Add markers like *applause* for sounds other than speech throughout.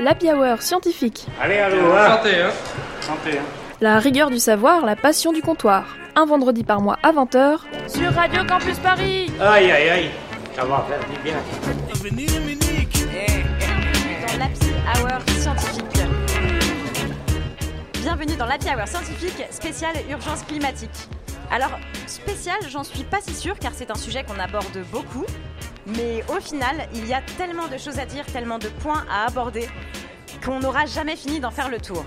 l'Happy Hour scientifique. Allez, allô, hein. Santé, hein Santé, hein. La rigueur du savoir, la passion du comptoir. Un vendredi par mois à 20h. Sur Radio Campus Paris Aïe, aïe, aïe. Ça va faire du bien. dans l'Happy Hour scientifique. Bienvenue dans l'Happy Hour scientifique spéciale urgence climatique. Alors, spécial, j'en suis pas si sûre car c'est un sujet qu'on aborde beaucoup. Mais au final, il y a tellement de choses à dire, tellement de points à aborder qu'on n'aura jamais fini d'en faire le tour.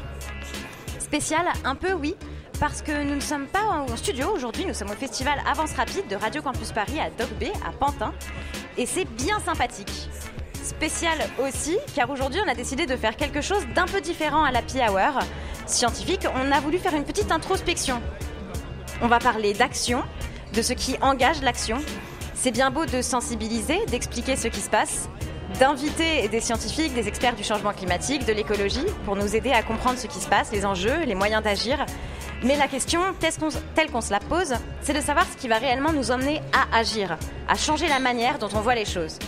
Spécial, un peu oui, parce que nous ne sommes pas en studio aujourd'hui, nous sommes au festival Avance Rapide de Radio Campus Paris à Doc B, à Pantin, et c'est bien sympathique. Spécial aussi, car aujourd'hui on a décidé de faire quelque chose d'un peu différent à l'Happy Hour. Scientifique, on a voulu faire une petite introspection. On va parler d'action, de ce qui engage l'action. C'est bien beau de sensibiliser, d'expliquer ce qui se passe, d'inviter des scientifiques, des experts du changement climatique, de l'écologie, pour nous aider à comprendre ce qui se passe, les enjeux, les moyens d'agir. Mais la question, telle qu'on se la pose, c'est de savoir ce qui va réellement nous emmener à agir, à changer la manière dont on voit les choses.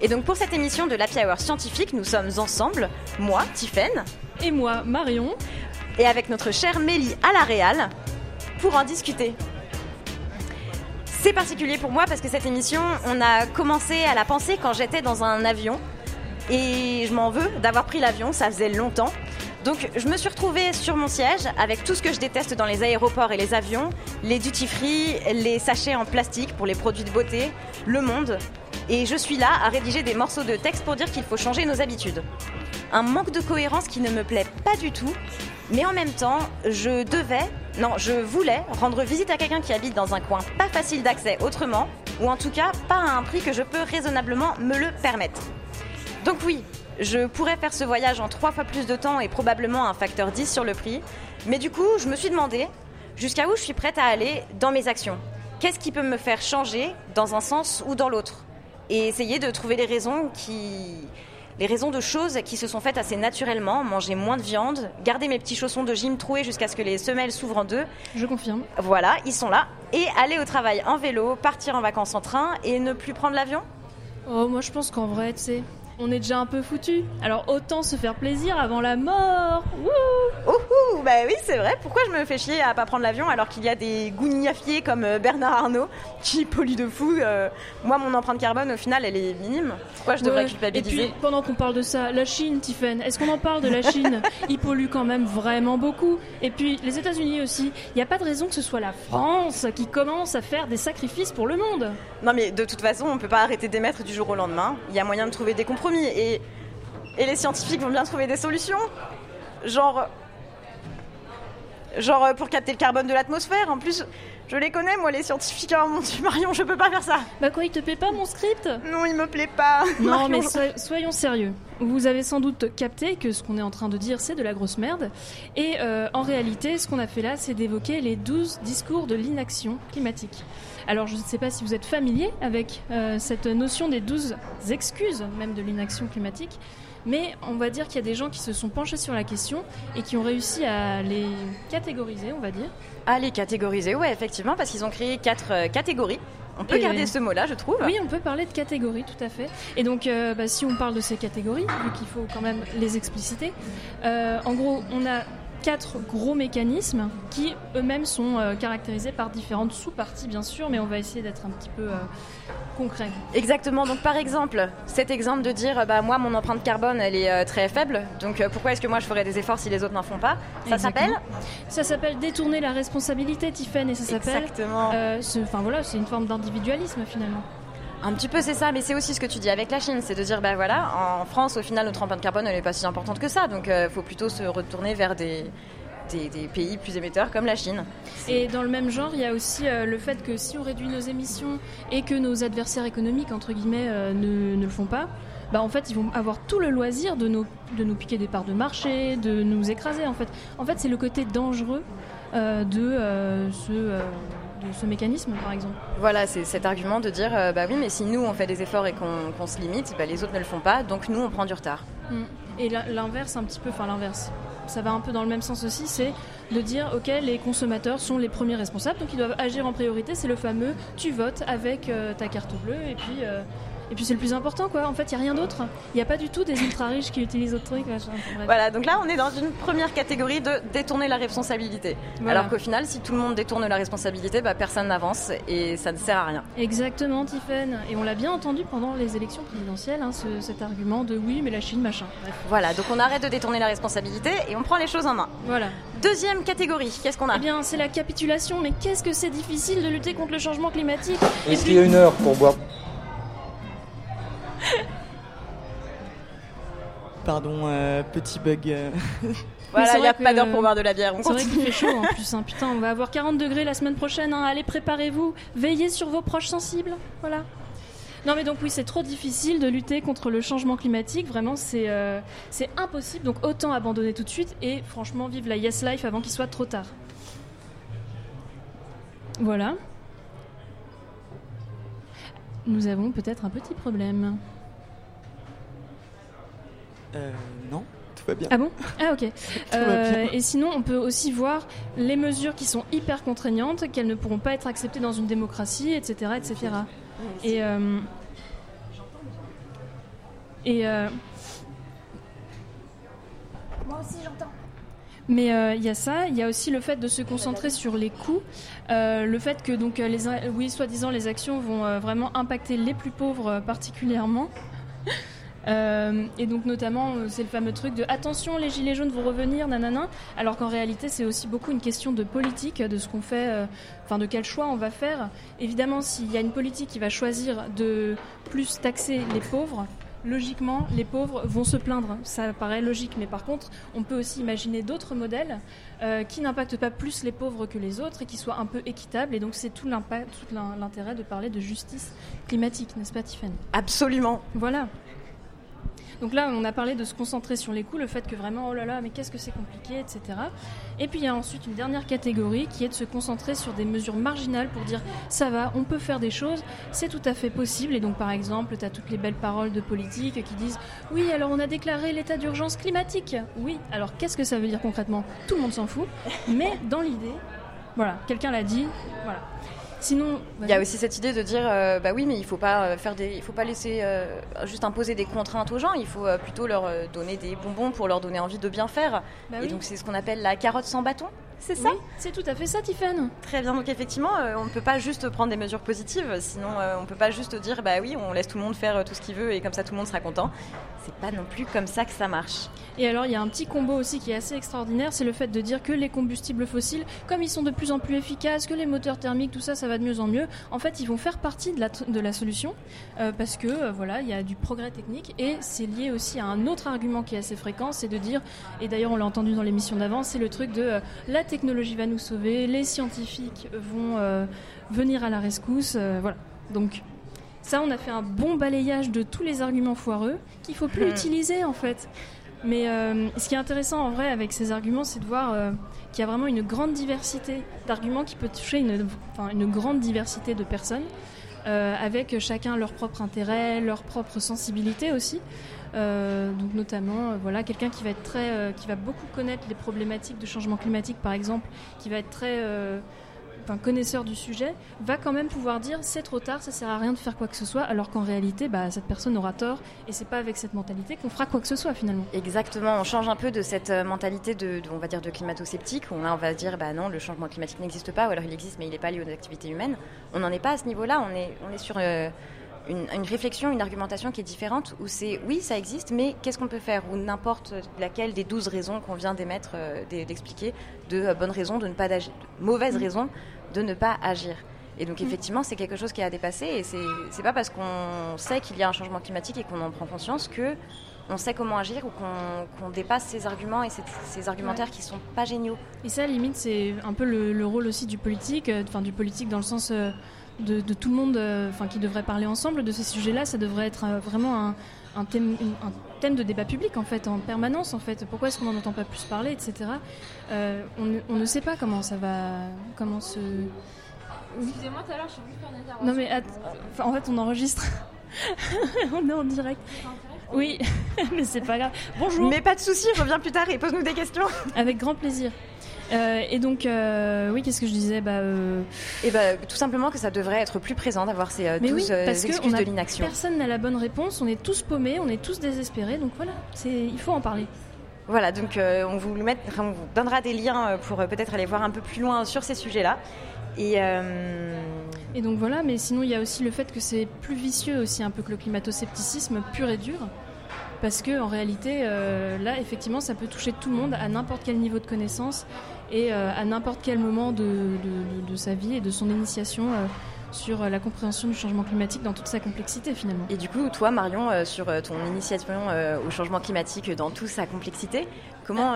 Et donc pour cette émission de l'Happy Hour scientifique, nous sommes ensemble, moi, Tiffaine, Et moi, Marion. et avec notre chère Mélie à la Réal, pour en discuter. C'est particulier pour moi parce que cette émission, on a commencé à la penser quand j'étais dans un avion. Et je m'en veux d'avoir pris l'avion, ça faisait longtemps. Donc je me suis retrouvée sur mon siège avec tout ce que je déteste dans les aéroports et les avions, les duty free, les sachets en plastique pour les produits de beauté, le monde. Et je suis là à rédiger des morceaux de texte pour dire qu'il faut changer nos habitudes. Un manque de cohérence qui ne me plaît pas du tout, mais en même temps, je devais, non, je voulais rendre visite à quelqu'un qui habite dans un coin pas facile d'accès autrement, ou en tout cas pas à un prix que je peux raisonnablement me le permettre. Donc oui, je pourrais faire ce voyage en trois fois plus de temps et probablement un facteur 10 sur le prix, mais du coup, je me suis demandé jusqu'à où je suis prête à aller dans mes actions. Qu'est-ce qui peut me faire changer dans un sens ou dans l'autre? Et essayer de trouver les raisons qui... Les raisons de choses qui se sont faites assez naturellement, manger moins de viande, garder mes petits chaussons de gym troués jusqu'à ce que les semelles s'ouvrent en deux, Je confirme. voilà, ils sont là, et aller au travail en vélo, partir en vacances en train et ne plus prendre l'avion? Oh, moi je pense qu'en vrai, tu sais, on est déjà un peu foutu. Alors autant se faire plaisir avant la mort. Wouh Ouhou, bah oui, c'est vrai. Pourquoi je me fais chier à pas prendre l'avion alors qu'il y a des gougnafiers comme euh, Bernard Arnault qui polluent de fou euh, Moi, mon empreinte carbone, au final, elle est minime. Pourquoi je devrais Ouais. Et culpabiliser puis, pendant qu'on parle de ça, la Chine, Tiffen, est-ce qu'on en parle de la *laughs* Chine? Ils polluent quand même vraiment beaucoup. Et puis, les États-Unis aussi. Il n'y a pas de raison que ce soit la France qui commence à faire des sacrifices pour le monde. Non, mais de toute façon, on peut pas arrêter d'émettre du jour au lendemain. Il y a moyen de trouver des compromis. Et, et les scientifiques vont bien trouver des solutions. Genre. Genre euh, pour capter le carbone de l'atmosphère. En plus, je les connais, moi, les scientifiques. Oh mon dieu, *laughs* Marion, je peux pas faire ça. Bah quoi, il te plaît pas mon script? Non, il me plaît pas. Non, *laughs* Marion, mais so- soyons sérieux. Vous avez sans doute capté que ce qu'on est en train de dire, c'est de la grosse merde. Et euh, en réalité, ce qu'on a fait là, c'est d'évoquer les 12 discours de l'inaction climatique. Alors, je ne sais pas si vous êtes familier avec euh, cette notion des 12 excuses, même de l'inaction climatique. Mais on va dire qu'il y a des gens qui se sont penchés sur la question et qui ont réussi à les catégoriser, on va dire. Ah, les catégoriser, ouais, effectivement, parce qu'ils ont créé quatre euh, catégories. On peut Et- garder ce mot-là, je trouve. Oui, on peut parler de catégories, tout à fait. Et donc, euh, bah, si on parle de ces catégories, vu qu'il faut quand même les expliciter, en gros, on a quatre gros mécanismes qui eux-mêmes sont euh, caractérisés par différentes sous-parties, bien sûr, mais on va essayer d'être un petit peu euh, concret. Exactement. Donc, par exemple, cet exemple de dire, bah, moi, mon empreinte carbone, elle est euh, très faible. Donc, pourquoi est-ce que moi, je ferais des efforts si les autres n'en font pas? Ça s'appelle? Ça s'appelle détourner la responsabilité, Tiffen, et ça s'appelle. Exactement. Enfin voilà, c'est une forme d'individualisme finalement. Un petit peu, c'est ça. Mais c'est aussi ce que tu dis avec la Chine. C'est de dire, bah voilà, en France, au final, notre empreinte carbone, elle n'est pas si importante que ça. Donc, il faut plutôt se retourner vers des, pays plus émetteurs comme la Chine. Et dans le même genre, il y a aussi euh, le fait que si on réduit nos émissions et que nos adversaires économiques, entre guillemets, euh, ne, le font pas, bah en fait, ils vont avoir tout le loisir de nous, piquer des parts de marché, de nous écraser, en fait. En fait, c'est le côté dangereux euh, de, euh, ce, euh, de ce mécanisme, par exemple. Voilà, c'est cet argument de dire, euh, bah oui, mais si nous, on fait des efforts et qu'on se limite, bah, les autres ne le font pas. Donc, nous, on prend du retard. Mm. Et l'inverse, un petit peu, enfin l'inverse, ça va un peu dans le même sens aussi, c'est de dire, ok, les consommateurs sont les premiers responsables, donc ils doivent agir en priorité. C'est le fameux, tu votes avec euh, ta carte bleue, et puis, euh, Et puis c'est le plus important, quoi. En fait, il n'y a rien d'autre. Il n'y a pas du tout des ultra riches qui utilisent autre truc. machin. Voilà, donc là on est dans une première catégorie de détourner la responsabilité. Voilà. Alors qu'au final, si tout le monde détourne la responsabilité, bah, personne n'avance et ça ne sert à rien. Exactement, Tiffen. Et on l'a bien entendu pendant les élections présidentielles, hein, ce- cet argument de oui, mais la Chine, machin. Bref. Voilà, donc on arrête de détourner la responsabilité et on prend les choses en main. Voilà. Deuxième catégorie, qu'est-ce qu'on a? Eh bien, c'est la capitulation. Mais qu'est-ce que c'est difficile de lutter contre le changement climatique? Et Est-ce puis- qu'il y a une heure pour boire Pardon, euh, petit bug. euh. *laughs* Voilà, il n'y a pas d'heure pour boire de la bière. On C'est vrai qu'il fait chaud en *laughs* plus, hein. putain, on va avoir 40 degrés la semaine prochaine, hein. allez préparez-vous, veillez sur vos proches sensibles, voilà. Non mais donc oui, c'est trop difficile de lutter contre le changement climatique, vraiment c'est euh, c'est impossible, donc autant abandonner tout de suite et franchement vive la Yes Life avant qu'il soit trop tard. Voilà. Nous avons peut-être un petit problème. Euh, non, tout va bien. Ah bon? Ah ok. *laughs* Euh, bien. et sinon, on peut aussi voir les mesures qui sont hyper contraignantes, qu'elles ne pourront pas être acceptées dans une démocratie, etc. etc. Et, euh, et euh, Moi aussi j'entends. mais euh, il y a ça, il y a aussi le fait de se concentrer sur les coûts, euh, le fait que donc les, oui, soi-disant les actions vont euh, vraiment impacter les plus pauvres euh, particulièrement. Euh, et donc notamment, euh, c'est le fameux truc de attention, les gilets jaunes vont revenir, nanana. Alors qu'en réalité, c'est aussi beaucoup une question de politique, de ce qu'on fait, euh, enfin de quel choix on va faire. Évidemment, s'il y a une politique qui va choisir de plus taxer les pauvres, logiquement, les pauvres vont se plaindre. Ça paraît logique, mais par contre, on peut aussi imaginer d'autres modèles euh, qui n'impactent pas plus les pauvres que les autres et qui soient un peu équitables. Et donc, c'est tout l'intérêt de parler de justice climatique, n'est-ce pas, Tiffany? Absolument. voilà. Donc là, on a parlé de se concentrer sur les coûts, le fait que vraiment, oh là là, mais qu'est-ce que c'est compliqué, etc. Et puis il y a ensuite une dernière catégorie qui est de se concentrer sur des mesures marginales pour dire ça va, on peut faire des choses, c'est tout à fait possible. Et donc par exemple, tu as toutes les belles paroles de politique qui disent oui, alors on a déclaré l'état d'urgence climatique. Oui, alors qu'est-ce que ça veut dire concrètement? Tout le monde s'en fout. Mais dans l'idée, voilà, quelqu'un l'a dit, voilà. Sinon, Il y a aussi cette idée de dire euh, bah oui mais il faut pas euh, faire des il faut pas laisser euh, juste imposer des contraintes aux gens, il faut plutôt leur donner des bonbons pour leur donner envie de bien faire. Bah Et oui. donc c'est ce qu'on appelle la carotte sans bâton. C'est ça Oui, c'est tout à fait ça, Tiffany. Très bien, donc effectivement, euh, on ne peut pas juste prendre des mesures positives, sinon euh, on ne peut pas juste dire bah oui, on laisse tout le monde faire euh, tout ce qu'il veut et comme ça tout le monde sera content. C'est pas non plus comme ça que ça marche. Et alors, il y a un petit combo aussi qui est assez extraordinaire, c'est le fait de dire que les combustibles fossiles, comme ils sont de plus en plus efficaces, que les moteurs thermiques, tout ça, ça va de mieux en mieux, en fait, ils vont faire partie de la, de la solution, euh, parce que, euh, voilà, il y a du progrès technique, et c'est lié aussi à un autre argument qui est assez fréquent, c'est de dire, et d'ailleurs on l'a entendu dans l'émission d'avant, c'est le truc de euh, la technologie va nous sauver, les scientifiques vont euh, venir à la rescousse, euh, voilà. Donc, ça, on a fait un bon balayage de tous les arguments foireux qu'il faut plus Hmm. utiliser en fait. Mais euh, ce qui est intéressant en vrai avec ces arguments, c'est de voir euh, qu'il y a vraiment une grande diversité d'arguments qui peut toucher une, enfin, une grande diversité de personnes, euh, avec chacun leur propre intérêt, leur propre sensibilité aussi. Euh, donc notamment, euh, voilà, quelqu'un qui va être très, euh, qui va beaucoup connaître les problématiques de changement climatique, par exemple, qui va être très enfin, connaisseur du sujet, va quand même pouvoir dire c'est trop tard, ça sert à rien de faire quoi que ce soit, alors qu'en réalité, bah, cette personne aura tort et c'est pas avec cette mentalité qu'on fera quoi que ce soit finalement. Exactement, on change un peu de cette mentalité de, on va dire, de climato-sceptique, où là on va dire, bah non, le changement climatique n'existe pas, ou alors il existe mais il n'est pas lié aux activités humaines. On n'en est pas à ce niveau-là, on est, on est sur une, une réflexion, une argumentation qui est différente, où c'est, oui, ça existe, mais qu'est-ce qu'on peut faire? Ou n'importe laquelle des douze raisons qu'on vient d'émettre, euh, d'e- d'expliquer, de euh, bonnes raisons de ne pas d'agir, de mauvaises raisons de ne pas agir. Et donc effectivement, c'est quelque chose qui est à dépasser, et c'est c'est pas parce qu'on sait qu'il y a un changement climatique et qu'on en prend conscience que on sait comment agir ou qu'on qu'on dépasse ces arguments et ces, ces argumentaires qui sont pas géniaux. Et ça, limite, c'est un peu le, le rôle aussi du politique, euh, enfin du politique dans le sens euh, de, de tout le monde, euh, enfin qui devrait parler ensemble de ces sujets-là. Ça devrait être euh, vraiment un, un thème, une- un thème de débat public en fait, en permanence en fait. Pourquoi est-ce qu'on n'en entend pas plus parler, etc. Euh, on, ne- on ne sait pas comment ça va, comment se. Excusez-moi, tout à l'heure, je suis juste faire une intervention. Non mais att- enfin, en fait, on enregistre. *laughs* on est en direct. Oui, *laughs* mais c'est pas grave. Bonjour. Mais pas de souci, reviens plus tard et pose-nous des questions. Avec grand plaisir. Euh, et donc, euh, oui, qu'est-ce que je disais bah, euh, Et bah, tout simplement que ça devrait être plus présent d'avoir ces euh, Mais 12 oui, parce que excuses on a de l'inaction. Personne n'a la bonne réponse, on est tous paumés, on est tous désespérés, donc voilà, il faut en parler. Voilà, donc on, vous met- enfin, on vous donnera des liens pour peut-être aller voir un peu plus loin sur ces sujets-là. Et euh, Et donc voilà, mais sinon il y a aussi le fait que c'est plus vicieux aussi un peu que le climato-scepticisme pur et dur. Parce que en réalité, euh, là, effectivement, ça peut toucher tout le monde à n'importe quel niveau de connaissance et euh, à n'importe quel moment de, de- sa vie et de son initiation euh, sur euh, la compréhension du changement climatique dans toute sa complexité finalement. Et du coup, toi, Marion, sur ton initiation au changement climatique dans toute sa complexité, comment,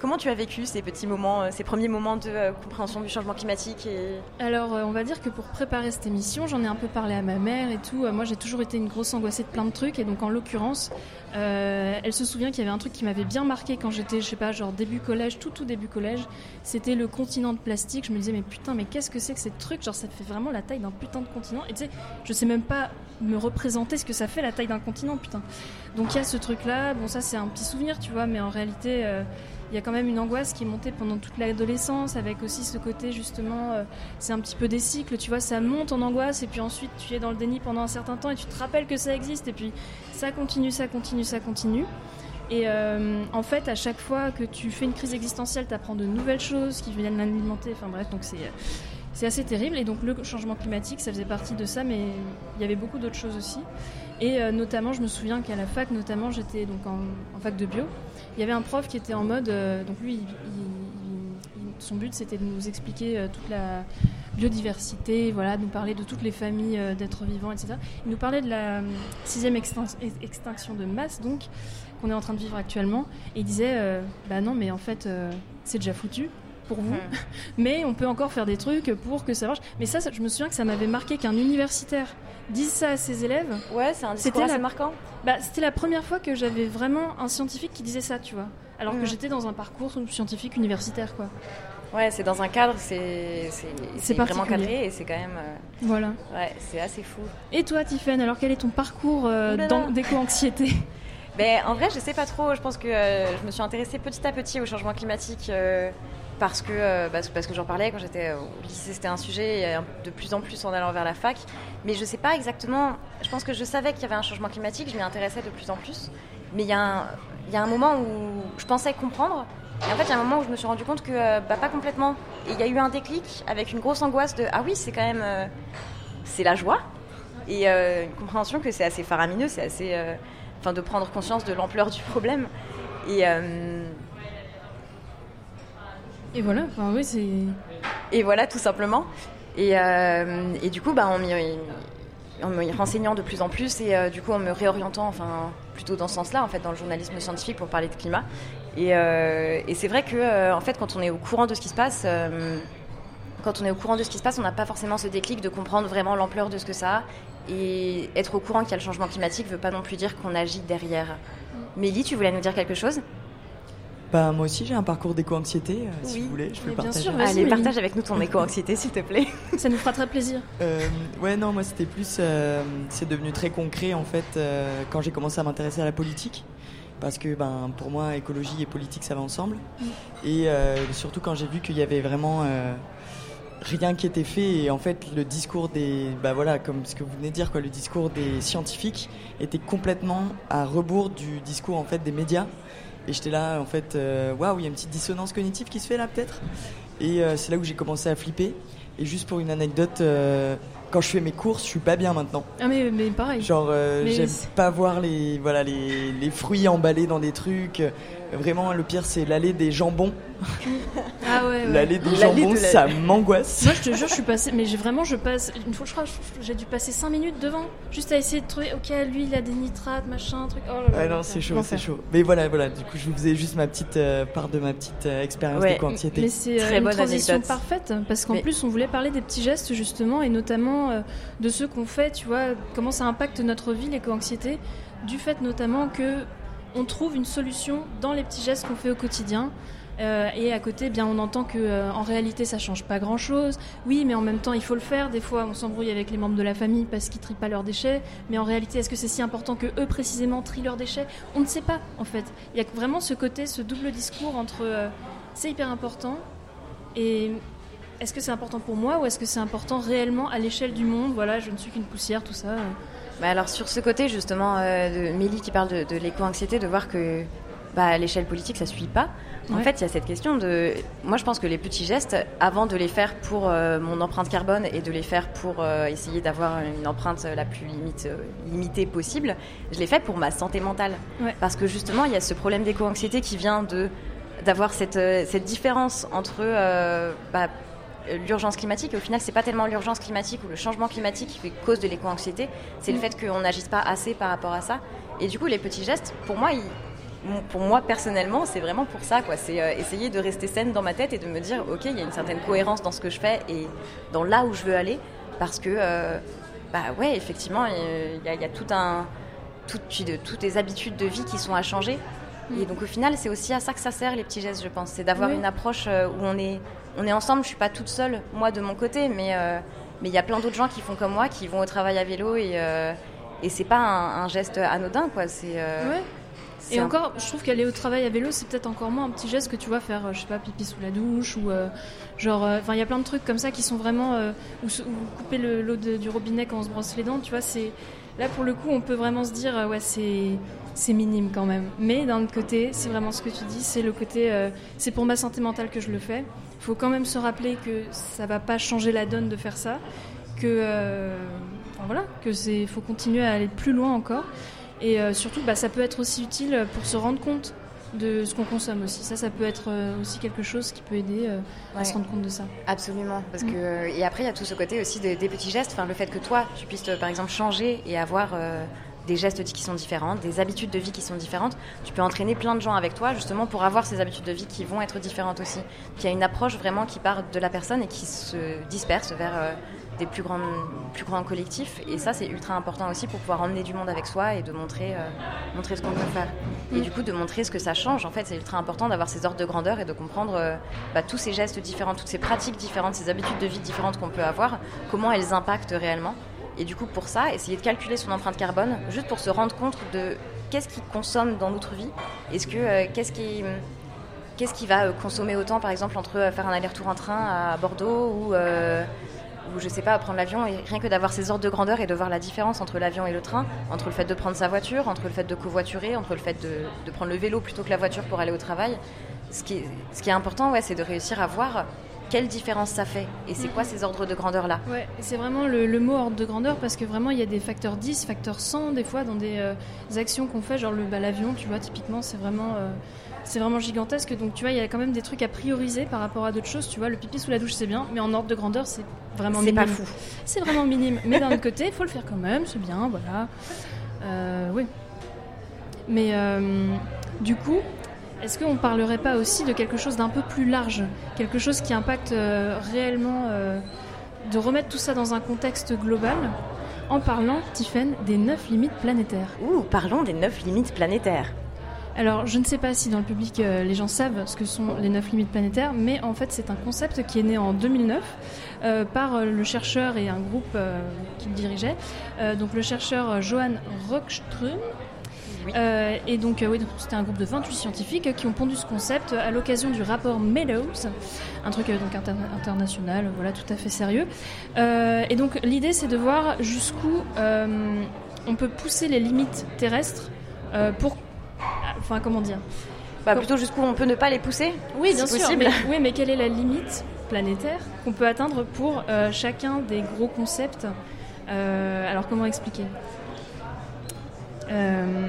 comment tu as vécu ces petits moments, euh, ces premiers moments de euh, compréhension du changement climatique. Alors, euh, on va dire que pour préparer cette émission, j'en ai un peu parlé à ma mère et tout. Moi, j'ai toujours été une grosse angoissée de plein de trucs. Et donc, en l'occurrence, elle se souvient qu'il y avait un truc qui m'avait bien marqué quand j'étais, je sais pas, genre début collège, tout tout début collège. C'était le continent de plastique. Je me disais, mais putain, mais qu'est-ce que c'est que ces trucs? Genre, ça fait vraiment la taille d'un putain de continent. Et tu sais, je sais même pas me représenter ce que ça fait la taille d'un continent, putain. Donc, il y a ce truc-là. Bon, ça, c'est un petit souvenir, tu vois, mais en réalité. Euh, il y a quand même une angoisse qui est montée pendant toute l'adolescence, avec aussi ce côté justement, euh, c'est un petit peu des cycles, tu vois, ça monte en angoisse, et puis ensuite tu es dans le déni pendant un certain temps, et tu te rappelles que ça existe, et puis ça continue, ça continue, ça continue. Et euh, en fait, à chaque fois que tu fais une crise existentielle, tu apprends de nouvelles choses qui viennent l'alimenter, enfin bref, donc c'est... C'est assez terrible et donc le changement climatique, ça faisait partie de ça, mais il y avait beaucoup d'autres choses aussi. Et euh, notamment, je me souviens qu'à la fac, notamment, j'étais donc en fac de bio. Il y avait un prof qui était en mode, euh, donc lui, son but c'était de nous expliquer euh, toute la biodiversité, voilà, de nous parler de toutes les familles euh, d'êtres vivants, etc. Il nous parlait de la sixième extin- ex- extinction de masse, donc qu'on est en train de vivre actuellement, et il disait, bah non, mais en fait, c'est déjà foutu pour vous, *laughs* mais on peut encore faire des trucs pour que ça marche. Mais ça, ça- je me souviens que ça m'avait marqué qu'un universitaire dise ça à ses élèves. Ouais, c'est un discours C'était assez la- marquant. Bah, c'était la première fois que j'avais vraiment un scientifique qui disait ça, tu vois. Alors que Mhm. j'étais dans un parcours scientifique universitaire, quoi. Ouais, c'est dans un cadre, c'est vraiment cadré et c'est quand même... euh, Voilà. ouais, c'est assez fou. Et toi, Tiffen, alors quel est ton parcours euh, d'éco-anxiété? Ben, en vrai, je sais pas trop. Je pense que euh, je me suis intéressée petit à petit au changement climatique euh, parce que, euh, parce, parce que j'en parlais quand j'étais au lycée. C'était un sujet et, de plus en plus en allant vers la fac. Mais je sais pas exactement. Je pense que je savais qu'il y avait un changement climatique. Je m'y intéressais de plus en plus. Mais il y, a un- moment où je pensais comprendre. Et en fait, il y a un moment où je me suis rendu compte que euh, bah, pas complètement. Et il y a eu un déclic avec une grosse angoisse de ah oui, c'est quand même euh, c'est la joie et une compréhension que c'est assez faramineux, c'est assez enfin de prendre conscience de l'ampleur du problème. Et, Et voilà, enfin oui, c'est. et voilà, tout simplement. Et, euh, et du coup, bah, en m'y renseignant de plus en plus et euh, du coup en me réorientant, enfin plutôt dans ce sens-là, en fait, dans le journalisme scientifique pour parler de climat. Et, euh, et c'est vrai que, en fait, quand on est au courant de ce qui se passe, quand on est au courant de ce qui se passe, on n'a pas forcément ce déclic de comprendre vraiment l'ampleur de ce que ça a. Et être au courant qu'il y a le changement climatique ne veut pas non plus dire qu'on agit derrière. Mélie, tu voulais nous dire quelque chose? Bah, moi aussi, j'ai un parcours d'éco-anxiété, euh, si vous voulez, je peux le bien partager. sûr, Allez, partage avec nous ton éco-anxiété, s'il te plaît. *laughs* Ça nous fera très plaisir. Euh, ouais, non, moi c'était plus. euh, c'est devenu très concret en fait euh, quand j'ai commencé à m'intéresser à la politique. Parce que ben, pour moi, écologie et politique ça va ensemble. Et euh, surtout quand j'ai vu qu'il y avait vraiment euh, rien qui était fait. Et en fait, le discours des. Bah voilà, comme ce que vous venez de dire, quoi, le discours des scientifiques était complètement à rebours du discours en fait des médias. Et j'étais là, en fait, euh, waouh, il y a une petite dissonance cognitive qui se fait là peut-être? Et euh, c'est là où j'ai commencé à flipper. Et juste pour une anecdote, euh, quand je fais mes courses, je suis pas bien maintenant. Ah, mais, mais pareil. Genre, euh, j'aime pas voir les, voilà, les, les fruits emballés dans des trucs. Vraiment, le pire, c'est l'allée des jambons. Ah ouais, ouais. L'allée des jambons, de la- ça m'angoisse. Moi, je te jure, je suis passée, mais j'ai vraiment, je passe, une fois, je crois, j'ai dû passer 5 minutes devant, juste à essayer de trouver, ok, lui, il a des nitrates, machin, truc. Oh là là, Ouais, non, c'est chaud, c'est chaud. Mais voilà, voilà. Du coup, je vous faisais juste ma petite euh, part de ma petite euh, expérience Ouais. d'éco-anxiété. Mais c'est euh, Très une bonne transition anecdote. parfaite parce qu'en Mais- plus on voulait parler des petits gestes justement et notamment euh, de ceux qu'on fait, tu vois, comment ça impacte notre vie l'éco-anxiété, du fait notamment que on trouve une solution dans les petits gestes qu'on fait au quotidien. Euh, et à côté, bien, on entend que euh, en réalité, ça change pas grand-chose. Oui, mais en même temps, il faut le faire. Des fois, on s'embrouille avec les membres de la famille parce qu'ils trient pas leurs déchets. Mais en réalité, est-ce que c'est si important que eux précisément trient leurs déchets? On ne sait pas, en fait. Il y a vraiment ce côté, ce double discours entre euh, c'est hyper important. Et est-ce que c'est important pour moi ou est-ce que c'est important réellement à l'échelle du monde? Voilà, je ne suis qu'une poussière, tout ça. Bah alors sur ce côté justement de Mélie qui parle de, de l'éco-anxiété, de voir que bah, à l'échelle politique ça suit pas. En fait, il y a cette question de. Moi, je pense que les petits gestes, avant de les faire pour euh, mon empreinte carbone et de les faire pour euh, essayer d'avoir une empreinte la plus limite, euh, limitée possible, je les fais pour ma santé mentale. Ouais. Parce que justement, il y a ce problème d'éco-anxiété qui vient de d'avoir cette, euh, cette différence entre euh, bah, l'urgence climatique et au final c'est pas tellement l'urgence climatique ou le changement climatique qui fait cause de l'éco-anxiété c'est le fait qu'on n'agisse pas assez par rapport à ça et du coup les petits gestes pour moi ils- pour moi personnellement c'est vraiment pour ça quoi c'est euh, essayer de rester saine dans ma tête et de me dire ok il y a une certaine cohérence dans ce que je fais et dans là où je veux aller parce que euh, bah ouais effectivement il y, a- il y a tout un toutes, toutes les habitudes de vie qui sont à changer et donc au final, c'est aussi à ça que ça sert les petits gestes, je pense. C'est d'avoir Oui. une approche euh, où on est, on est ensemble. Je suis pas toute seule, moi de mon côté, mais euh, mais il y a plein d'autres gens qui font comme moi, qui vont au travail à vélo et et c'est pas un, un geste anodin, quoi. C'est euh, Ouais. Et encore, je trouve qu'aller au travail à vélo, c'est peut-être encore moins un petit geste que tu vois faire, euh, je sais pas, pipi sous la douche ou euh, genre, euh, enfin, il y a plein de trucs comme ça qui sont vraiment euh, ou, couper le- l'eau du robinet quand on se brosse les dents, tu vois, c'est là pour le coup, on peut vraiment se dire, ouais, c'est c'est minime quand même. Mais d'un autre côté, c'est vraiment ce que tu dis, c'est le côté, euh, c'est pour ma santé mentale que je le fais. Il faut quand même se rappeler que ça va pas changer la donne de faire ça, que euh, enfin, voilà, que c'est, faut continuer à aller plus loin encore. Et euh, surtout, bah, ça peut être aussi utile pour se rendre compte de ce qu'on consomme aussi. Ça, ça peut être euh, aussi quelque chose qui peut aider euh, à se rendre compte de ça. Absolument, parce Mm. que et après il y a tout ce côté aussi des, des petits gestes. Enfin, le fait que toi tu puisses par exemple changer et avoir euh, des gestes qui sont différents, des habitudes de vie qui sont différentes. Tu peux entraîner plein de gens avec toi justement pour avoir ces habitudes de vie qui vont être différentes aussi. Il y a une approche vraiment qui part de la personne et qui se disperse vers euh, des plus grands, plus grands collectifs. Et ça c'est ultra important aussi pour pouvoir emmener du monde avec soi et de montrer, euh, montrer ce qu'on peut faire. Et Mm. du coup de montrer ce que ça change. En fait c'est ultra important d'avoir ces ordres de grandeur et de comprendre euh, bah, tous ces gestes différents, toutes ces pratiques différentes, ces habitudes de vie différentes qu'on peut avoir, comment elles impactent réellement. Et du coup, pour ça, essayer de calculer son empreinte carbone, juste pour se rendre compte de qu'est-ce qui consomme dans notre vie. Est-ce que euh, qu'est-ce qui qu'est-ce qui va consommer autant, par exemple, entre faire un aller-retour en train à Bordeaux ou euh, ou je sais pas, prendre l'avion, et rien que d'avoir ces ordres de grandeur et de voir la différence entre l'avion et le train, entre le fait de prendre sa voiture, entre le fait de covoiturer, entre le fait de, de prendre le vélo plutôt que la voiture pour aller au travail. Ce qui est, ce qui est important, ouais, c'est de réussir à voir quelle différence ça fait et c'est quoi ces ordres de grandeur-là? Ouais, et c'est vraiment le, le mot ordre de grandeur parce que vraiment il y a des facteurs 10, facteurs 100 des fois dans des euh, actions qu'on fait, genre le bah, l'avion, tu vois, typiquement c'est vraiment, euh, c'est vraiment gigantesque. Donc tu vois, il y a quand même des trucs à prioriser par rapport à d'autres choses. Tu vois, le pipi sous la douche c'est bien, mais en ordre de grandeur c'est vraiment C'est minime. pas fou. C'est vraiment minime. Mais d'un autre côté, il faut le faire quand même, c'est bien, voilà. Euh, oui. Mais euh, du coup, est-ce qu'on parlerait pas aussi de quelque chose d'un peu plus large Quelque chose qui impacte euh, réellement, de remettre tout ça dans un contexte global en parlant, Tiffen, des neuf limites planétaires? Ouh, parlons des neuf limites planétaires. Alors, je ne sais pas si dans le public euh, les gens savent ce que sont les neuf limites planétaires, mais en fait, c'est un concept qui est né en 2009 euh, par euh, le chercheur et un groupe euh, qu'il dirigeait. Donc, le chercheur Johan Rockström. Oui. Et donc, oui, c'était un groupe de 28 scientifiques qui ont pondu ce concept à l'occasion du rapport Meadows, un truc donc inter- international, voilà, tout à fait sérieux. Et donc, l'idée, c'est de voir jusqu'où on peut pousser les limites terrestres pour. Enfin, comment dire Bah, plutôt jusqu'où on peut ne pas les pousser Oui, si bien sûr. possible. Mais, oui, mais quelle est la limite planétaire qu'on peut atteindre pour euh, chacun des gros concepts Euh, Alors, comment expliquer? Euh,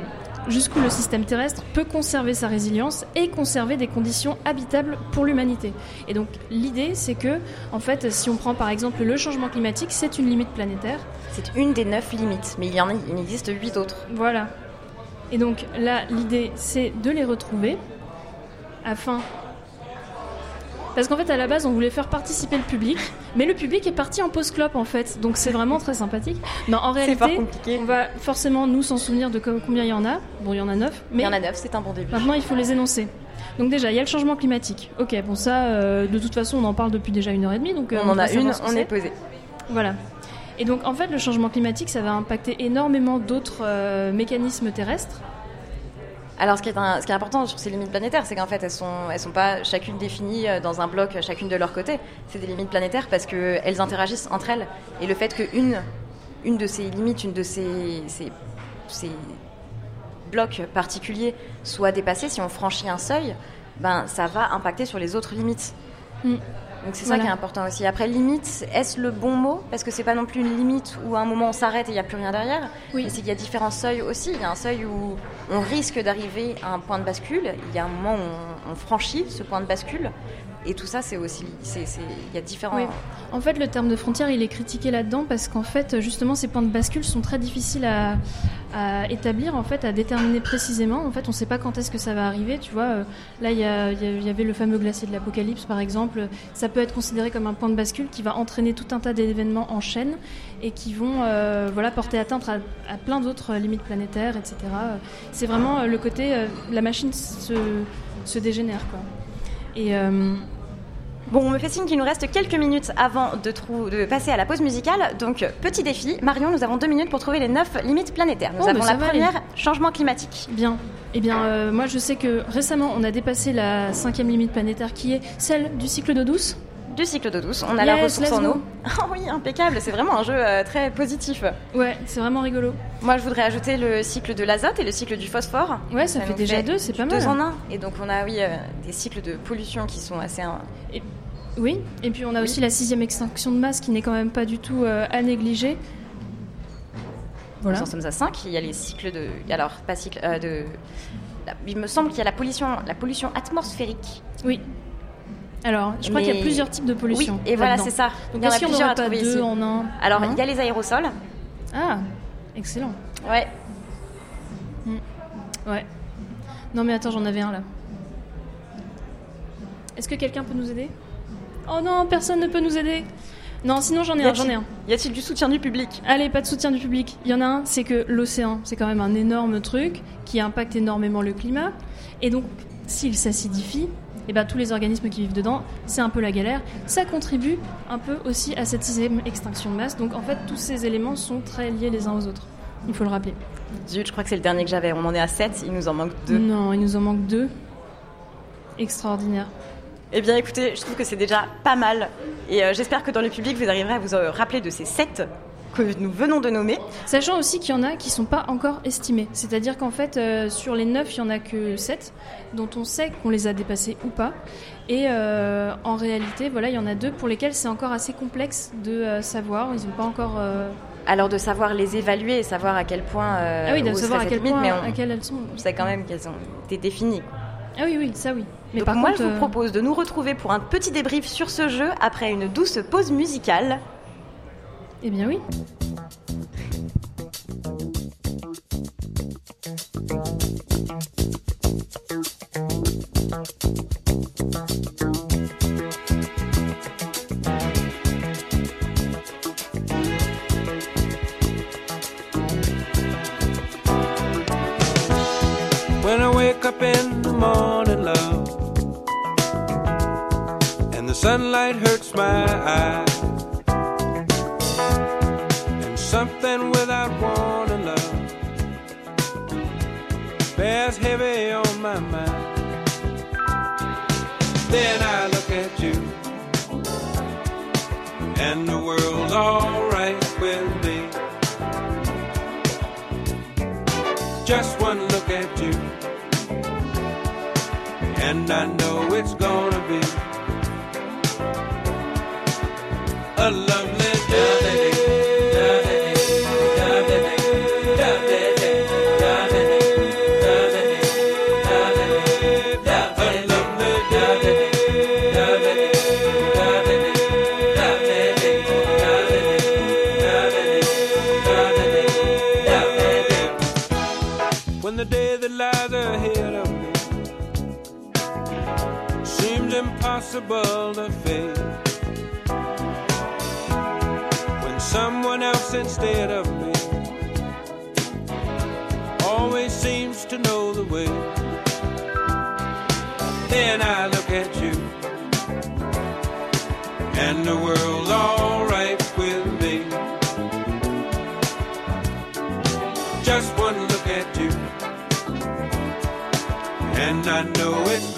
Jusqu'où le système terrestre peut conserver sa résilience et conserver des conditions habitables pour l'humanité. Et donc, l'idée, c'est que, en fait, si on prend par exemple le changement climatique, c'est une limite planétaire. C'est une des neuf limites, mais il y en a, il existe huit autres. Voilà. Et donc là, l'idée, c'est de les retrouver afin. Parce qu'en fait, à la base, on voulait faire participer le public, mais le public est parti en pause clope en fait, donc c'est vraiment très sympathique. Mais en réalité, on va forcément nous s'en souvenir de co- combien il y en a. Bon, il y en a neuf, Mais il y en a neuf, c'est un bon début. maintenant il faut les énoncer. Donc déjà, il y a le changement climatique. Ok, bon ça, euh, de toute façon, on en parle depuis déjà une heure et demie, donc euh, on en a une, on est posé. Voilà. Et donc, en fait, le changement climatique, ça va impacter énormément d'autres euh, mécanismes terrestres. Alors, ce qui, est un- ce qui est important sur ces limites planétaires, c'est qu'en fait, elles sont, elles sont pas chacune définies euh, dans un bloc, chacune de leur côté. C'est des limites planétaires parce qu'elles interagissent entre elles. Et le fait qu'une une de ces limites, une de ces, ces, ces blocs particuliers soit dépassée, si on franchit un seuil, ben, ça va impacter sur les autres limites. Mm. Donc c'est ça qui est important aussi. Après, limite, est-ce le bon mot? Parce que c'est pas non plus une limite où à un moment on s'arrête et il n'y a plus rien derrière. Oui. C'est qu'il y a différents seuils aussi. Il y a un seuil où on risque d'arriver à un point de bascule. Il y a un moment où on, on franchit ce point de bascule. Et tout ça, Il y a différents. En fait, le terme de frontière, il est critiqué là-dedans parce qu'en fait, justement, ces points de bascule sont très difficiles à, établir, en fait, à déterminer précisément. En fait, on ne sait pas quand est-ce que ça va arriver. Tu vois, euh, là, il y, avait le fameux glacier de l'Apocalypse, par exemple. Ça peut être considéré comme un point de bascule qui va entraîner tout un tas d'événements en chaîne et qui vont, euh, voilà, porter atteinte à, plein d'autres limites planétaires, etc. C'est vraiment euh, le côté, la machine se, se dégénère, quoi. Et euh, Bon, on me fait signe qu'il nous reste quelques minutes avant de, trou- de passer à la pause musicale. Donc, petit défi. Marion, nous avons deux minutes pour trouver les neuf limites planétaires. Nous Oh, avons bah, la première, changement climatique. Bien. Eh bien, euh, moi, je sais que récemment, on a dépassé la cinquième limite planétaire qui est celle du cycle d'eau douce. Du cycle d'eau douce. On a la ressource en eau. *laughs* Oh oui, impeccable. C'est vraiment un jeu euh, très positif. Ouais, c'est vraiment rigolo. Moi, je voudrais ajouter le cycle de l'azote et le cycle du phosphore. Ouais, ça, fait nous déjà deux, c'est pas Deux mal. en un. Et donc, on a, oui, euh, des cycles de pollution qui sont assez. hein, Oui, et puis on a Oui. aussi la sixième extinction de masse qui n'est quand même pas du tout euh, à négliger. Voilà. Nous en sommes à 5. Il y a les cycles de. Alors, pas cycle. de. Il me semble qu'il y a la pollution, la pollution atmosphérique. Oui. Alors, je crois Mais- qu'il y a plusieurs types de pollution. Oui, et voilà, c'est ça. Donc, il y en a plusieurs à pas trouver deux ici. en un Alors, il y a les aérosols. Ah, excellent. Ouais. Ouais. Non, mais attends, j'en avais un là. Est-ce que quelqu'un peut nous aider? Oh non, personne ne peut nous aider. Non, sinon j'en ai un, j'en ai un. Y a-t-il du soutien du public? Allez, pas de soutien du public. Il y en a un, c'est que l'océan, c'est quand même un énorme truc qui impacte énormément le climat. Et donc, s'il s'acidifie, et ben, tous les organismes qui vivent dedans, c'est un peu la galère. Ça contribue un peu aussi à cette sixième extinction de masse. Donc, en fait, tous ces éléments sont très liés les uns aux autres. Il faut le rappeler. Zut, je crois que c'est le dernier que j'avais. On en est à 7, il nous en manque 2. Non, il nous en manque deux. Extraordinaire. Eh bien, écoutez, je trouve que c'est déjà pas mal. Et euh, j'espère que dans le public, vous arriverez à vous euh, rappeler de ces 7 que nous venons de nommer. Sachant aussi qu'il y en a qui sont pas encore estimés. C'est-à-dire qu'en fait, euh, sur les 9, il y en a que 7 dont on sait qu'on les a dépassés ou pas. Et euh, en réalité, voilà, il y en a deux pour lesquels c'est encore assez complexe de euh, savoir. Ils n'ont pas encore. euh, Alors, de savoir les évaluer et savoir à quel point. euh, ah oui, de savoir à quel limite, point, mais on, à elles sont. on sait quand même qu'elles ont été définies. quoi. Ah oui, oui, ça oui. Mais Donc, par moi, contre, je vous propose de nous retrouver pour un petit débrief sur ce jeu après une douce pause musicale. Eh bien oui. Seems to know the way. Then I look at you, and the world's alright with me. Just one look at you, And I know it's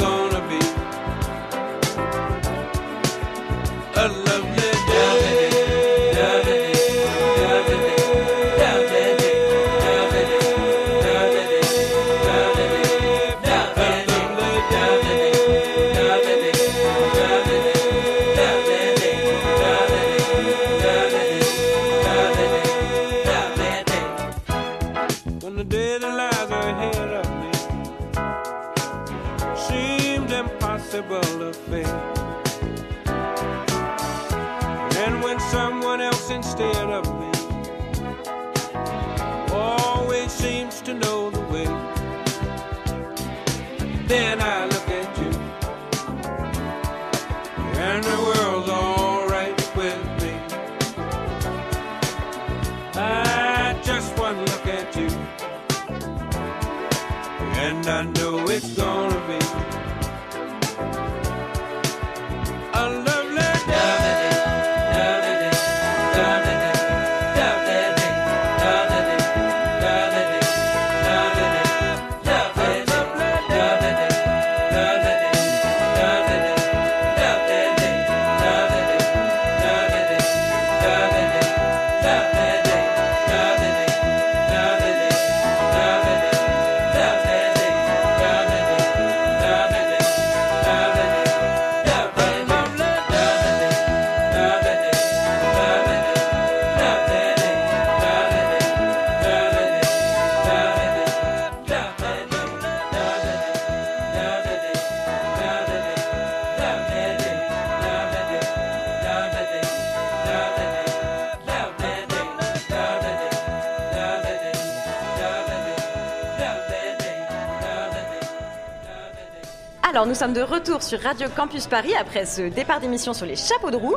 Nous sommes de retour sur Radio Campus Paris après ce départ d'émission sur les chapeaux de roue.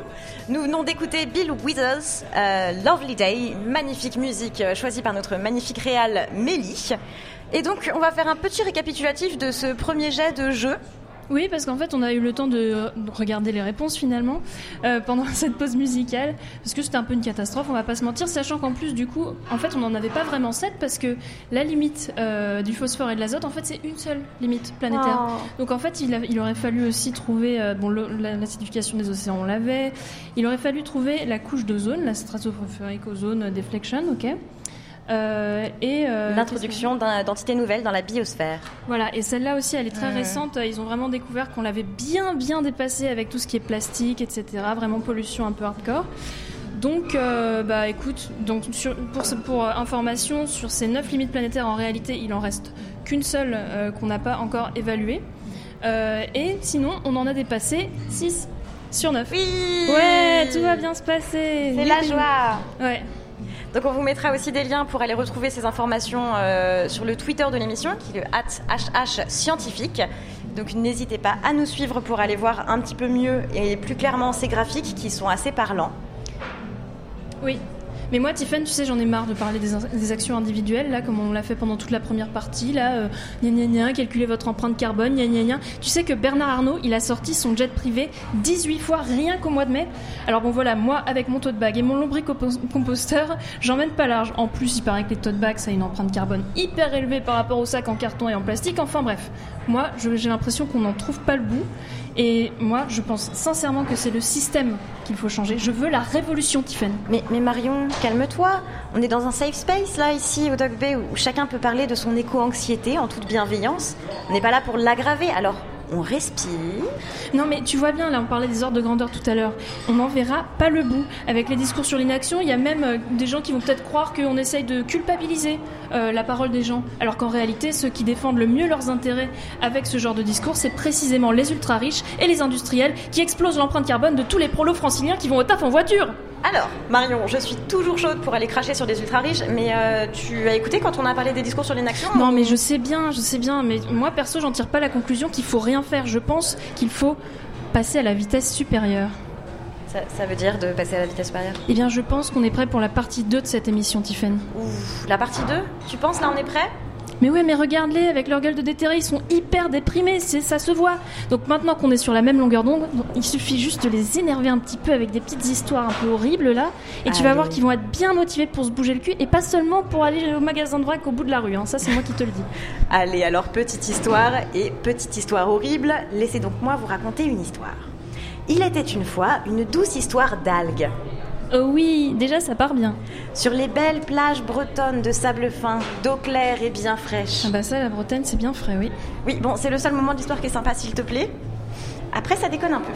Nous venons d'écouter Bill Withers, euh, Lovely Day, magnifique musique euh, choisie par notre magnifique réal Mélie. Et donc, on va faire un petit récapitulatif de ce premier jet de jeu. Oui, parce qu'en fait, on a eu le temps de regarder les réponses finalement euh, pendant *laughs* cette pause musicale, parce que c'était un peu une catastrophe, on va pas se mentir, sachant qu'en plus, du coup, en fait, on n'en avait pas vraiment 7 parce que la limite euh, du phosphore et de l'azote, en fait, c'est une seule limite planétaire. Oh. Donc en fait, il, a- il aurait fallu aussi trouver, euh, bon, l'acidification des océans, on l'avait. Il aurait fallu trouver la couche d'ozone, la stratosphérique ozone deflection, ok. Euh, et euh, L'introduction d'entités nouvelles dans la biosphère. voilà, et celle-là aussi, elle est très récente. Ils ont vraiment découvert qu'on l'avait bien, bien dépassé avec tout ce qui est plastique, etc. Vraiment pollution un peu hardcore. Donc, euh, bah écoute, donc sur- pour, euh, information, sur ces neuf limites planétaires, en réalité, il en reste qu'une seule euh, qu'on n'a pas encore évaluée. Euh, et sinon, on en a dépassé 6 sur 9. Oui Ouais, tout va bien se passer. C'est la joie Ouais. Donc on vous mettra aussi des liens pour aller retrouver ces informations euh, sur le Twitter de l'émission, qui est le HH scientifique. Donc n'hésitez pas à nous suivre pour aller voir un petit peu mieux et plus clairement ces graphiques qui sont assez parlants. Oui. Mais moi, Tiffany, tu sais, j'en ai marre de parler des, actions individuelles, là, comme on l'a fait pendant toute la première partie, là, euh, gna gna gna, calculez votre empreinte carbone, gna gna gna. Tu sais que Bernard Arnault, il a sorti son jet privé 18 fois rien qu'au mois de mai. Alors bon, voilà, moi, avec mon tote bag et mon lombricomposteur, j'emmène pas large. En plus, il paraît que les tote bags, ça a une empreinte carbone hyper élevée par rapport aux sacs en carton et en plastique. Enfin bref, moi, j'ai l'impression qu'on n'en trouve pas le bout. Et moi, je pense sincèrement que c'est le système qu'il faut changer. Je veux la révolution, Tiffany. Mais, mais Marion, calme-toi. On est dans un safe space là, ici au Dog Bay, où chacun peut parler de son éco-anxiété en toute bienveillance. On n'est pas là pour l'aggraver, alors on respire. Non mais tu vois bien, là on parlait des ordres de grandeur tout à l'heure, on n'en verra pas le bout. Avec les discours sur l'inaction, il y a même euh, des gens qui vont peut-être croire qu'on essaye de culpabiliser euh, la parole des gens, alors qu'en réalité ceux qui défendent le mieux leurs intérêts avec ce genre de discours, c'est précisément les ultra-riches et les industriels qui explosent l'empreinte carbone de tous les prolos franciliens qui vont au taf en voiture. Alors, Marion, je suis toujours chaude pour aller cracher sur des ultra-riches, mais euh, tu as écouté quand on a parlé des discours sur l'inaction Non mais je sais bien, je sais bien, mais moi perso j'en tire pas la conclusion qu'il faut rien faire, je pense qu'il faut passer à la vitesse supérieure. Ça, ça veut dire de passer à la vitesse supérieure? Eh bien je pense qu'on est prêt pour la partie 2 de cette émission Tiffen. La partie 2 Tu penses là on est prêt? Mais ouais, mais regarde-les, avec leur gueule de déterré, ils sont hyper déprimés, c'est ça se voit. Donc maintenant qu'on est sur la même longueur d'onde, il suffit juste de les énerver un petit peu avec des petites histoires un peu horribles là, et tu vas voir qu'ils vont être bien motivés pour se bouger le cul, et pas seulement pour aller au magasin de vrac au bout de la rue. hein. Ça, c'est moi qui te le dis. *laughs* Allez, alors petite histoire et petite histoire horrible, laissez donc moi vous raconter une histoire. Il était une fois une douce histoire d'algues. Oh oui, déjà ça part bien. Sur les belles plages bretonnes de sable fin, d'eau claire et bien fraîche. Ah bah ça, la Bretagne, c'est bien frais, oui. Oui, bon, c'est le seul moment de l'histoire qui est sympa, s'il te plaît. Après, ça déconne un peu.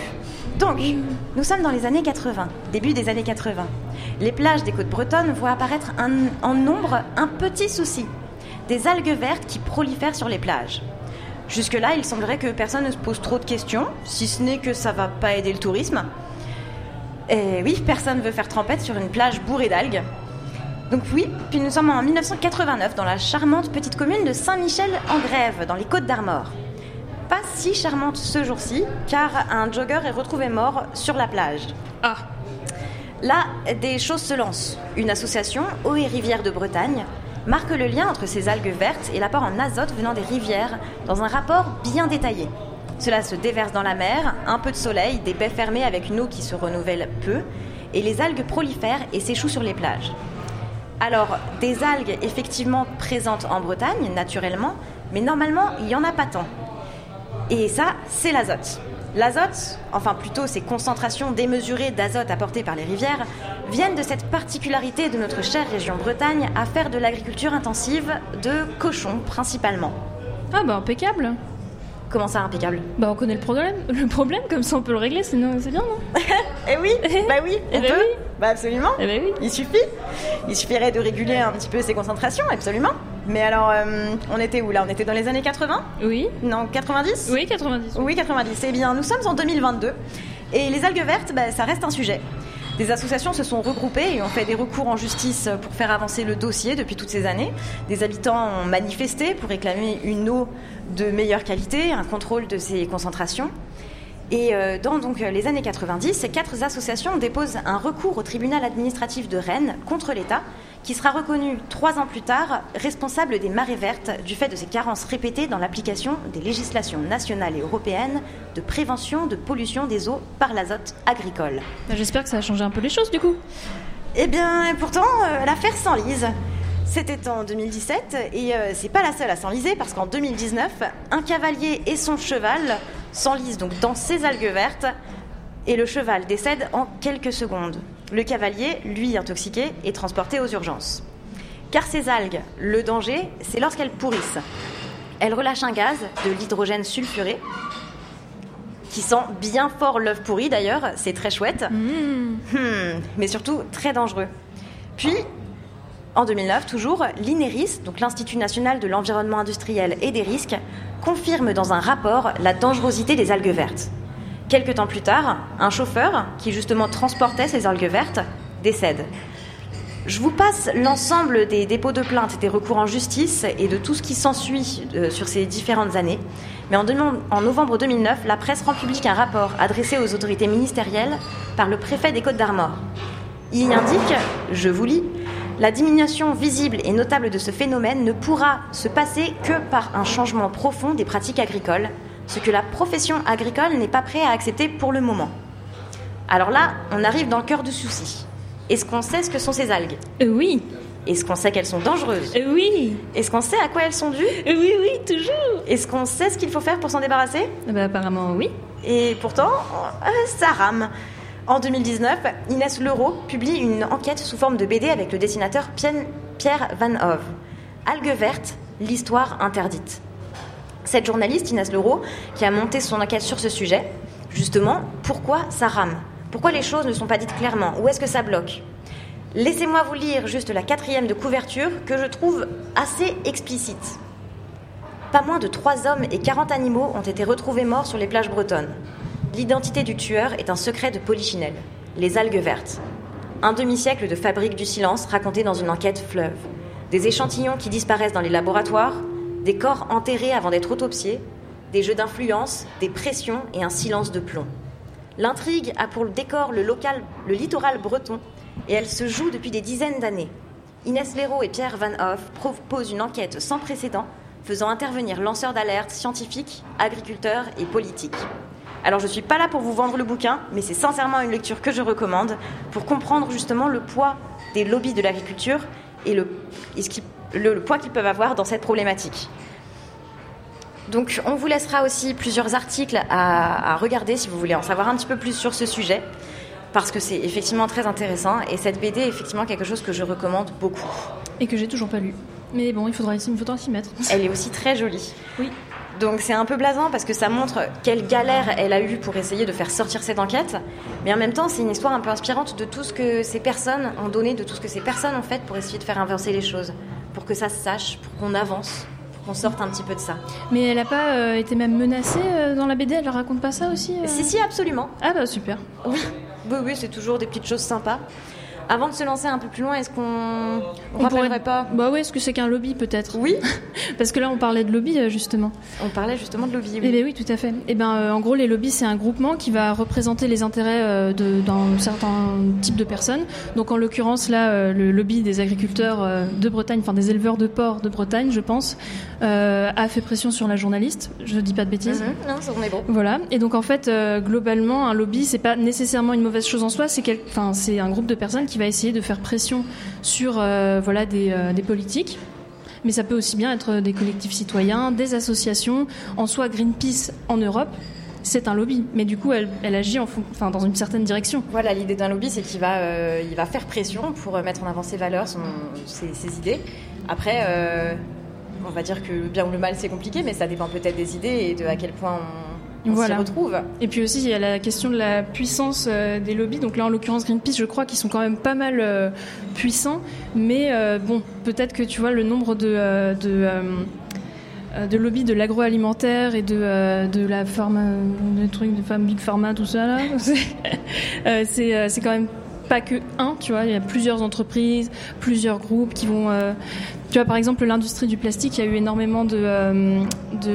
Donc, nous sommes dans les années 80, début des années 80. Les plages des côtes bretonnes voient apparaître un- en nombre un petit souci des algues vertes qui prolifèrent sur les plages. Jusque-là, il semblerait que personne ne se pose trop de questions, si ce n'est que ça va pas aider le tourisme. Et oui, personne ne veut faire trempette sur une plage bourrée d'algues. Donc oui, puis nous sommes en 1989 dans la charmante petite commune de Saint-Michel-en-Grève, dans les Côtes d'Armor. Pas si charmante ce jour-ci, car un jogger est retrouvé mort sur la plage. Ah, Là, des choses se lancent. Une association, Eau et Rivières de Bretagne, marque le lien entre ces algues vertes et l'apport en azote venant des rivières dans un rapport bien détaillé. Cela se déverse dans la mer, un peu de soleil, des baies fermées avec une eau qui se renouvelle peu, et les algues prolifèrent et s'échouent sur les plages. Alors, des algues effectivement présentes en Bretagne, naturellement, mais normalement, il n'y en a pas tant. Et ça, c'est l'azote. L'azote, enfin plutôt ces concentrations démesurées d'azote apportées par les rivières, viennent de cette particularité de notre chère région Bretagne à faire de l'agriculture intensive de cochons principalement. ah bah impeccable. Comment ça, impeccable Bah on connaît le problème, *laughs* le problème comme ça on peut le régler, sinon c'est bien non *laughs* Eh oui, bah oui, *laughs* on Eh ben peut. oui. Bah absolument. Eh ben oui. Il suffit. Il suffirait de réguler un petit peu ces concentrations, absolument. Mais alors, euh, on était où là? On était dans les années 80 Oui, Non, 90 oui 90. Oui, 90. Eh bien, nous sommes en 2022 et les algues vertes, bah, ça reste un sujet. Des associations se sont regroupées et ont fait des recours en justice pour faire avancer le dossier depuis toutes ces années. Des habitants ont manifesté pour réclamer une eau de meilleure qualité, un contrôle de ces concentrations. Et euh, dans les années 90, ces quatre associations déposent un recours au tribunal administratif de Rennes contre l'État, qui sera reconnu trois ans plus tard responsable des marées vertes du fait de ses carences répétées dans l'application des législations nationales et européennes de prévention de pollution des eaux par l'azote agricole. Bah, J'espère que ça a changé un peu les choses du coup. Eh bien, pourtant, euh, l'affaire s'enlise. C'était en 2017 et euh, c'est pas la seule à s'enliser parce qu'en 2019, un cavalier et son cheval s'enlisent donc dans ces algues vertes et le cheval décède en quelques secondes. Le cavalier, lui intoxiqué, est transporté aux urgences. Car ces algues, le danger, c'est lorsqu'elles pourrissent. Elles relâchent un gaz, de l'hydrogène sulfuré, qui sent bien fort l'œuf pourri d'ailleurs, c'est très chouette. Hmm, mais surtout très dangereux. Puis, en 2009, toujours, l'INERIS, donc l'Institut national de l'environnement industriel et des risques, confirme dans un rapport la dangerosité des algues vertes. Quelques temps plus tard, un chauffeur, qui justement transportait ces algues vertes, décède. Je vous passe l'ensemble des dépôts de plainte des recours en justice et de tout ce qui s'ensuit euh, sur ces différentes années. Mais en novembre 2009, la presse rend public un rapport adressé aux autorités ministérielles par le préfet des Côtes d'Armor. Il y indique, je vous lis, la diminution visible et notable de ce phénomène ne pourra se passer que par un changement profond des pratiques agricoles, ce que la profession agricole n'est pas prête à accepter pour le moment. Alors là, on arrive dans le cœur du souci. Est-ce qu'on sait ce que sont ces algues Euh, oui, Est-ce qu'on sait qu'elles sont dangereuses euh, oui, Est-ce qu'on sait à quoi elles sont dues euh, oui, oui, toujours. Est-ce qu'on sait ce qu'il faut faire pour s'en débarrasser Ah Bah apparemment oui. Et pourtant, ça rame. En 2019, Inès Leroux publie une enquête sous forme de BD avec le dessinateur Pierre Van Hove. Algues vertes, l'histoire interdite. Cette journaliste, Inès Leroux, qui a monté son enquête sur ce sujet, justement, pourquoi ça rame? Pourquoi les choses ne sont pas dites clairement? Où est-ce que ça bloque? Laissez-moi vous lire juste la quatrième de couverture que je trouve assez explicite. Pas moins de 3 hommes et 40 animaux ont été retrouvés morts sur les plages bretonnes. L'identité du tueur est un secret de Polichinelle, les algues vertes. Un demi-siècle de fabrique du silence raconté dans une enquête fleuve. Des échantillons qui disparaissent dans les laboratoires, des corps enterrés avant d'être autopsiés, des jeux d'influence, des pressions et un silence de plomb. L'intrigue a pour décor le, local, le littoral breton et elle se joue depuis des dizaines d'années. Inès Léraud et Pierre Van Hoff proposent une enquête sans précédent faisant intervenir lanceurs d'alerte scientifiques, agriculteurs et politiques. Alors je ne suis pas là pour vous vendre le bouquin, mais c'est sincèrement une lecture que je recommande pour comprendre justement le poids des lobbies de l'agriculture et le, et ce qui- le- le poids qu'ils peuvent avoir dans cette problématique. Donc on vous laissera aussi plusieurs articles à, à regarder si vous voulez en savoir un petit peu plus sur ce sujet, parce que c'est effectivement très intéressant et cette BD est effectivement quelque chose que je recommande beaucoup. Et que j'ai toujours pas lu. Mais bon, il faudra, il faudra s'y mettre. Elle est aussi très jolie. Oui. Donc c'est un peu blasant parce que ça montre quelle galère elle a eu pour essayer de faire sortir cette enquête, mais en même temps c'est une histoire un peu inspirante de tout ce que ces personnes ont donné, de tout ce que ces personnes ont fait pour essayer de faire avancer les choses, pour que ça se sache, pour qu'on avance, pour qu'on sorte un petit peu de ça. Mais elle a pas euh, été même menacée euh, dans la BD, elle raconte pas ça aussi euh? Si si absolument. Ah bah super. Oui, oui, oui, c'est toujours des petites choses sympas. Avant de se lancer un peu plus loin, est-ce qu'on on, On rappellerait pourrait- pas Bah ouais, est-ce que c'est qu'un lobby peut-être? Oui, *laughs* Parce que là on parlait de lobby euh, justement. on parlait justement de lobby. Eh Oui. bien oui, tout à fait. Eh ben, euh, en gros, les lobbies, c'est un groupement qui va représenter les intérêts euh, d'un certain type de personnes. Donc, en l'occurrence, là, euh, le lobby des agriculteurs euh, de Bretagne, enfin des éleveurs de porc de Bretagne, je pense, euh, a fait pression sur la journaliste. Je dis pas de bêtises. Mhm, Non, ça, on est bon. Voilà. Et donc en fait, euh, globalement, un lobby, c'est pas nécessairement une mauvaise chose en soi. C'est quel... enfin, c'est un groupe de personnes qui va essayer de faire pression sur euh, voilà des, euh, des politiques. Mais ça peut aussi bien être des collectifs citoyens, des associations. En soi, Greenpeace en Europe, c'est un lobby, mais du coup, elle, elle agit enfin, dans une certaine direction. Voilà, l'idée d'un lobby, c'est qu'il va, euh, va faire pression pour mettre en avant ses valeurs, son- ses, idées. Après, on va dire que le bien ou le mal, c'est compliqué, mais ça dépend peut-être des idées et de à quel point on, on Voilà. s'y retrouve. Et puis aussi, il y a la question de la puissance euh, des lobbies. Donc là, en l'occurrence, Greenpeace, je crois qu'ils sont quand même pas mal euh, puissants. Mais euh, bon, peut-être que tu vois le nombre de, de, de lobbies de l'agroalimentaire et de, de la pharma, des trucs de femme big pharma, tout ça là, *laughs* c'est c'est quand même pas que un, tu vois, il y a plusieurs entreprises, plusieurs groupes qui vont. tu vois, par exemple, l'industrie du plastique, il y a eu énormément de, de,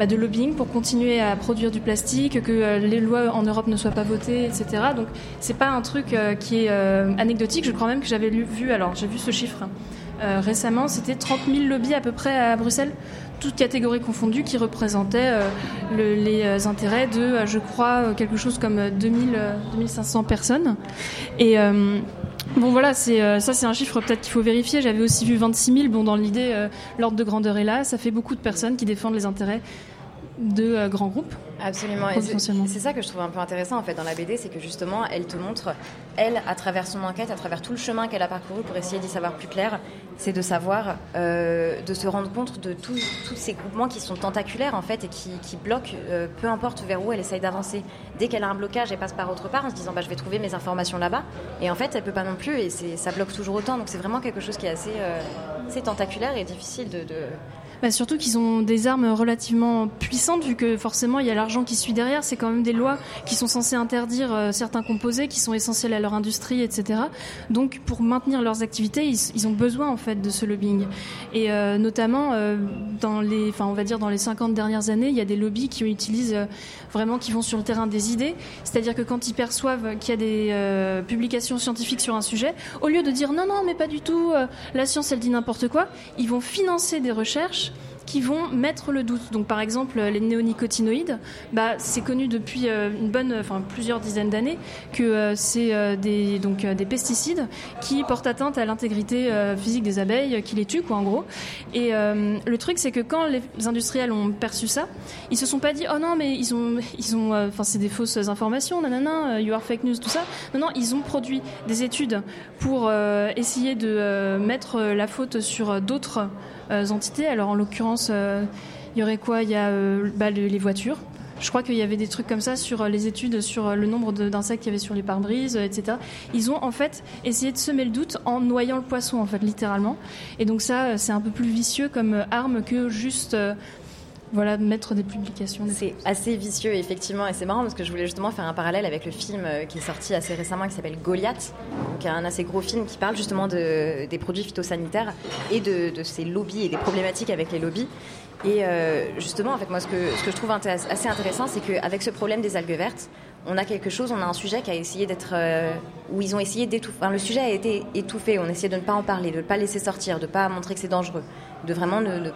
bah, de lobbying pour continuer à produire du plastique, que euh, les lois en Europe ne soient pas votées, etc. Donc, c'est pas un truc euh, qui est euh, anecdotique. Je crois même que j'avais vu, alors j'ai vu ce chiffre récemment, c'était 30 000 lobbies à peu près à Bruxelles, toutes catégories confondues, qui représentaient le- les intérêts de, je crois, quelque chose comme euh, 2000, euh, 2500 personnes. Et bon, voilà, c'est ça, c'est un chiffre peut-être qu'il faut vérifier. J'avais aussi vu 26 000. Bon, dans l'idée, l'ordre de grandeur est là. Ça fait beaucoup de personnes qui défendent les intérêts de euh, grands groupes. Absolument. Et c'est- ça que je trouve un peu intéressant en fait dans la BD, c'est que justement, elle te montre, elle, à travers son enquête, à travers tout le chemin qu'elle a parcouru pour essayer d'y savoir plus clair, c'est de savoir, euh, de se rendre compte de tous ces groupements qui sont tentaculaires en fait et qui, qui bloquent, euh, peu importe vers où elle essaye d'avancer. Dès qu'elle a un blocage, elle passe par autre part en se disant, bah, je vais trouver mes informations là-bas. Et en fait, elle peut pas non plus et ça bloque toujours autant. Donc c'est vraiment quelque chose qui est assez, euh, assez tentaculaire et difficile de- de, Bah, surtout qu'ils ont des armes relativement puissantes, vu que forcément il y a l'argent qui suit derrière. C'est quand même des lois qui sont censées interdire euh, certains composés qui sont essentiels à leur industrie, etc. Donc pour maintenir leurs activités, ils, ont besoin en fait de ce lobbying. Et euh, notamment euh, dans les, enfin on va dire dans les 50 dernières années, il y a des lobbies qui utilisent euh, vraiment, qui vont sur le terrain des idées. C'est-à-dire que quand ils perçoivent qu'il y a des euh, publications scientifiques sur un sujet, au lieu de dire non non mais pas du tout, la science elle dit n'importe quoi, ils vont financer des recherches qui vont mettre le doute. Donc par exemple les néonicotinoïdes, bah, c'est connu depuis euh, une bonne, enfin plusieurs dizaines d'années que euh, c'est euh, des donc euh, des pesticides qui portent atteinte à l'intégrité euh, physique des abeilles, euh, qui les tuent quoi en gros. Et euh, le truc c'est que quand les industriels ont perçu ça, ils se sont pas dit oh non mais ils ont ils ont euh, enfin c'est des fausses informations nanana euh, you are fake news tout ça. Non non ils ont produit des études pour euh, essayer de euh, mettre euh, la faute sur euh, d'autres euh, entités. Alors en l'occurrence, euh, il y aurait quoi? Il y a euh, bah, le- les voitures. Je crois qu'il y avait des trucs comme ça sur euh, les études sur euh, le nombre d'insectes qu'il y avait sur les pare-brises, euh, etc. Ils ont en fait essayé de semer le doute en noyant le poisson, en fait, littéralement. Et donc ça, euh, c'est un peu plus vicieux comme euh, arme que juste euh, voilà, mettre des publications. C'est assez vicieux, effectivement, et c'est marrant parce que je voulais justement faire un parallèle avec le film euh, qui est sorti assez récemment qui s'appelle Goliath, donc un assez gros film qui parle justement de, des produits phytosanitaires et de, de ces lobbies et des problématiques avec les lobbies. Et euh, justement, en fait, moi, ce que, je trouve assez intéressant, c'est qu'avec ce problème des algues vertes, on a quelque chose, on a un sujet qui a essayé d'être. euh, où ils ont essayé d'étouffer. Enfin, le sujet a été étouffé, on a essayé de ne pas en parler, de ne pas laisser sortir, de ne pas montrer que c'est dangereux, de vraiment ne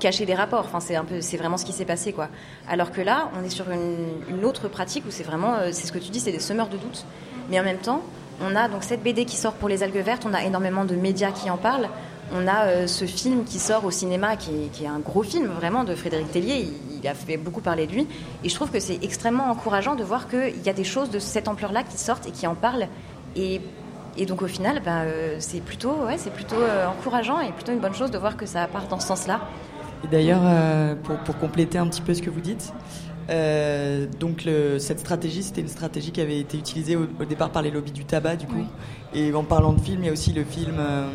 cacher des rapports. Enfin, c'est un peu, c'est vraiment ce qui s'est passé, quoi. Alors que là, on est sur une, autre pratique où c'est vraiment, euh, c'est ce que tu dis, c'est des semeurs de doute. Mais en même temps, on a donc cette BD qui sort pour les algues vertes, on a énormément de médias qui en parlent. On a euh, ce film qui sort au cinéma, qui est, qui est un gros film vraiment de Frédéric Tellier. Il, a fait beaucoup parler de lui. Et je trouve que c'est extrêmement encourageant de voir qu'il y a des choses de cette ampleur-là qui sortent et qui en parlent. Et, et donc au final, bah, euh, c'est plutôt, ouais, c'est plutôt encourageant et plutôt une bonne chose de voir que ça part dans ce sens-là. Et d'ailleurs, euh, pour, pour compléter un petit peu ce que vous dites, euh, donc le- cette stratégie, c'était une stratégie qui avait été utilisée au, au départ par les lobbies du tabac, du coup. Et en parlant de film, il y a aussi le film euh,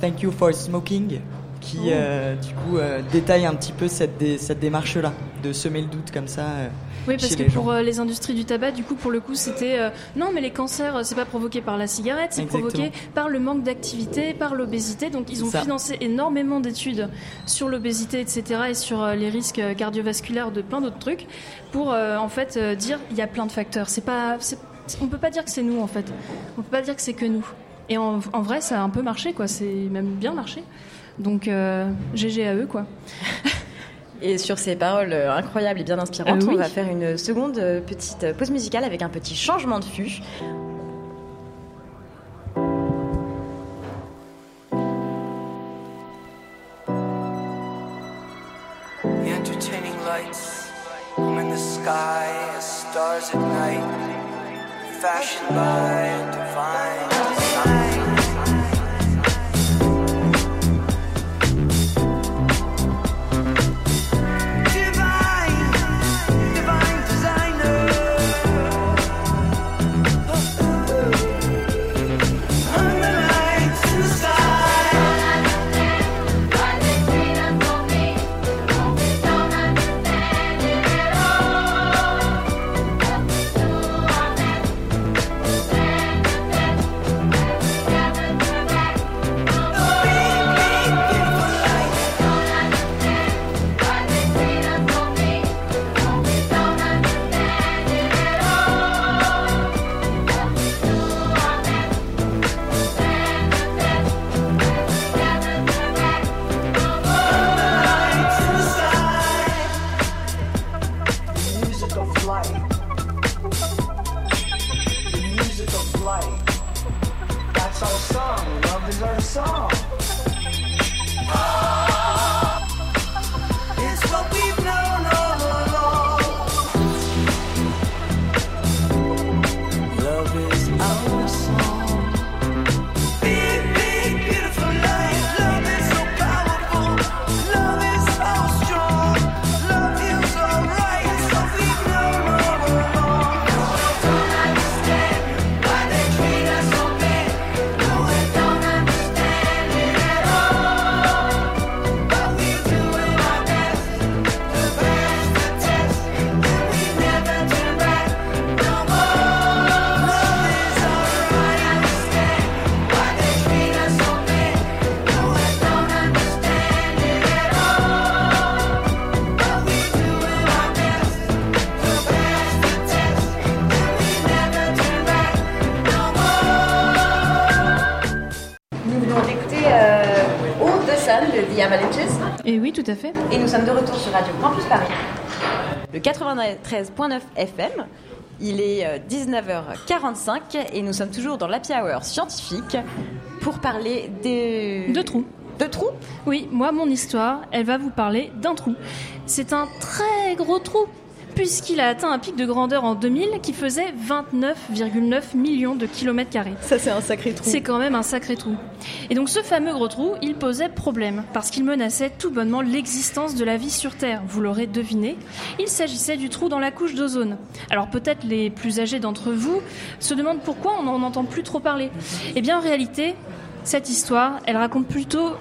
Thank You for Smoking, qui euh, du coup euh, détaille un petit peu cette, dé- cette démarche-là, de semer le doute comme ça. euh, Oui, parce chez que les pour gens. les industries du tabac, du coup, pour le coup, c'était non, mais les cancers, c'est pas provoqué par la cigarette, c'est provoqué par le manque d'activité, par l'obésité. Donc, ils ont Ça. financé énormément d'études sur l'obésité, etc., et sur les risques cardiovasculaires de plein d'autres trucs, pour en fait dire il y a plein de facteurs. C'est pas, on peut pas dire que c'est nous en fait. On peut pas dire que c'est que nous. Et en, en vrai, ça a un peu marché, quoi. C'est même bien marché. Donc, euh, GG à eux, quoi. *laughs* Et sur ces paroles euh, incroyables et bien inspirantes, Euh, oui. on va faire une seconde euh, petite euh, pause musicale avec un petit changement de fût. The entertaining lights come in the sky as stars at night, fashioned by divine tout à fait. Et nous sommes de retour sur Radio Campus Paris. Le 93.9 FM. Il est euh, 19h45 et nous sommes toujours dans l'Happy Hour scientifique pour parler des... De trous. De trous Oui, moi, mon histoire, elle va vous parler d'un trou. C'est un très gros trou, puisqu'il a atteint un pic de grandeur en 2000 qui faisait 29,9 millions de kilomètres carrés. Ça, c'est un sacré trou. C'est quand même un sacré trou. Et donc ce fameux gros trou, il posait problème, parce qu'il menaçait tout bonnement l'existence de la vie sur Terre. Vous l'aurez deviné, il s'agissait du trou dans la couche d'ozone. Alors peut-être les plus âgés d'entre vous se demandent pourquoi on n'en entend plus trop parler. Eh bien en réalité, cette histoire, elle raconte plutôt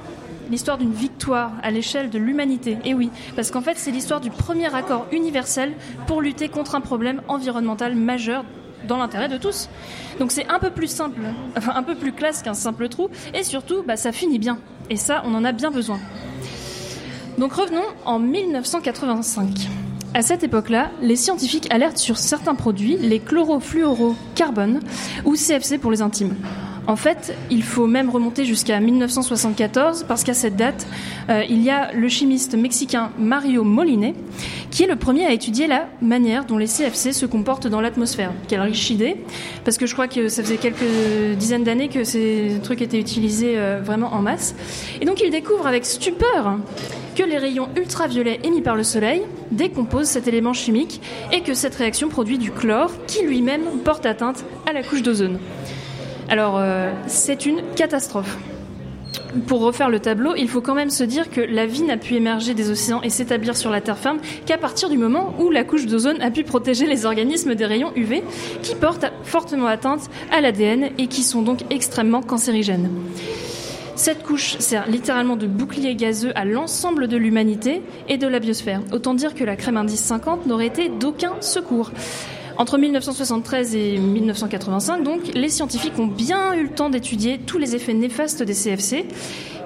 l'histoire d'une victoire à l'échelle de l'humanité. Et oui, parce qu'en fait, c'est l'histoire du premier accord universel pour lutter contre un problème environnemental majeur dans l'intérêt de tous. Donc c'est un peu plus simple, *laughs* un peu plus classe qu'un simple trou, et surtout, bah, ça finit bien. Et ça, on en a bien besoin. Donc revenons en 1985. À cette époque-là, les scientifiques alertent sur certains produits, les chlorofluorocarbones ou CFC pour les intimes. En fait, il faut même remonter jusqu'à 1974 parce qu'à cette date, euh, il y a le chimiste mexicain Mario Molinet qui est le premier à étudier la manière dont les CFC se comportent dans l'atmosphère. Quelle riche idée, parce que je crois que ça faisait quelques dizaines d'années que ces trucs étaient utilisés euh, vraiment en masse. Et donc il découvre avec stupeur que les rayons ultraviolets émis par le soleil décomposent cet élément chimique et que cette réaction produit du chlore qui lui-même porte atteinte à la couche d'ozone. Alors, euh, c'est une catastrophe. Pour refaire le tableau, il faut quand même se dire que la vie n'a pu émerger des océans et s'établir sur la terre ferme qu'à partir du moment où la couche d'ozone a pu protéger les organismes des rayons UV qui portent fortement atteinte à l'ADN et qui sont donc extrêmement cancérigènes. Cette couche sert littéralement de bouclier gazeux à l'ensemble de l'humanité et de la biosphère. Autant dire que la crème indice 50 n'aurait été d'aucun secours. Entre 1973 et 1985, donc, les scientifiques ont bien eu le temps d'étudier tous les effets néfastes des CFC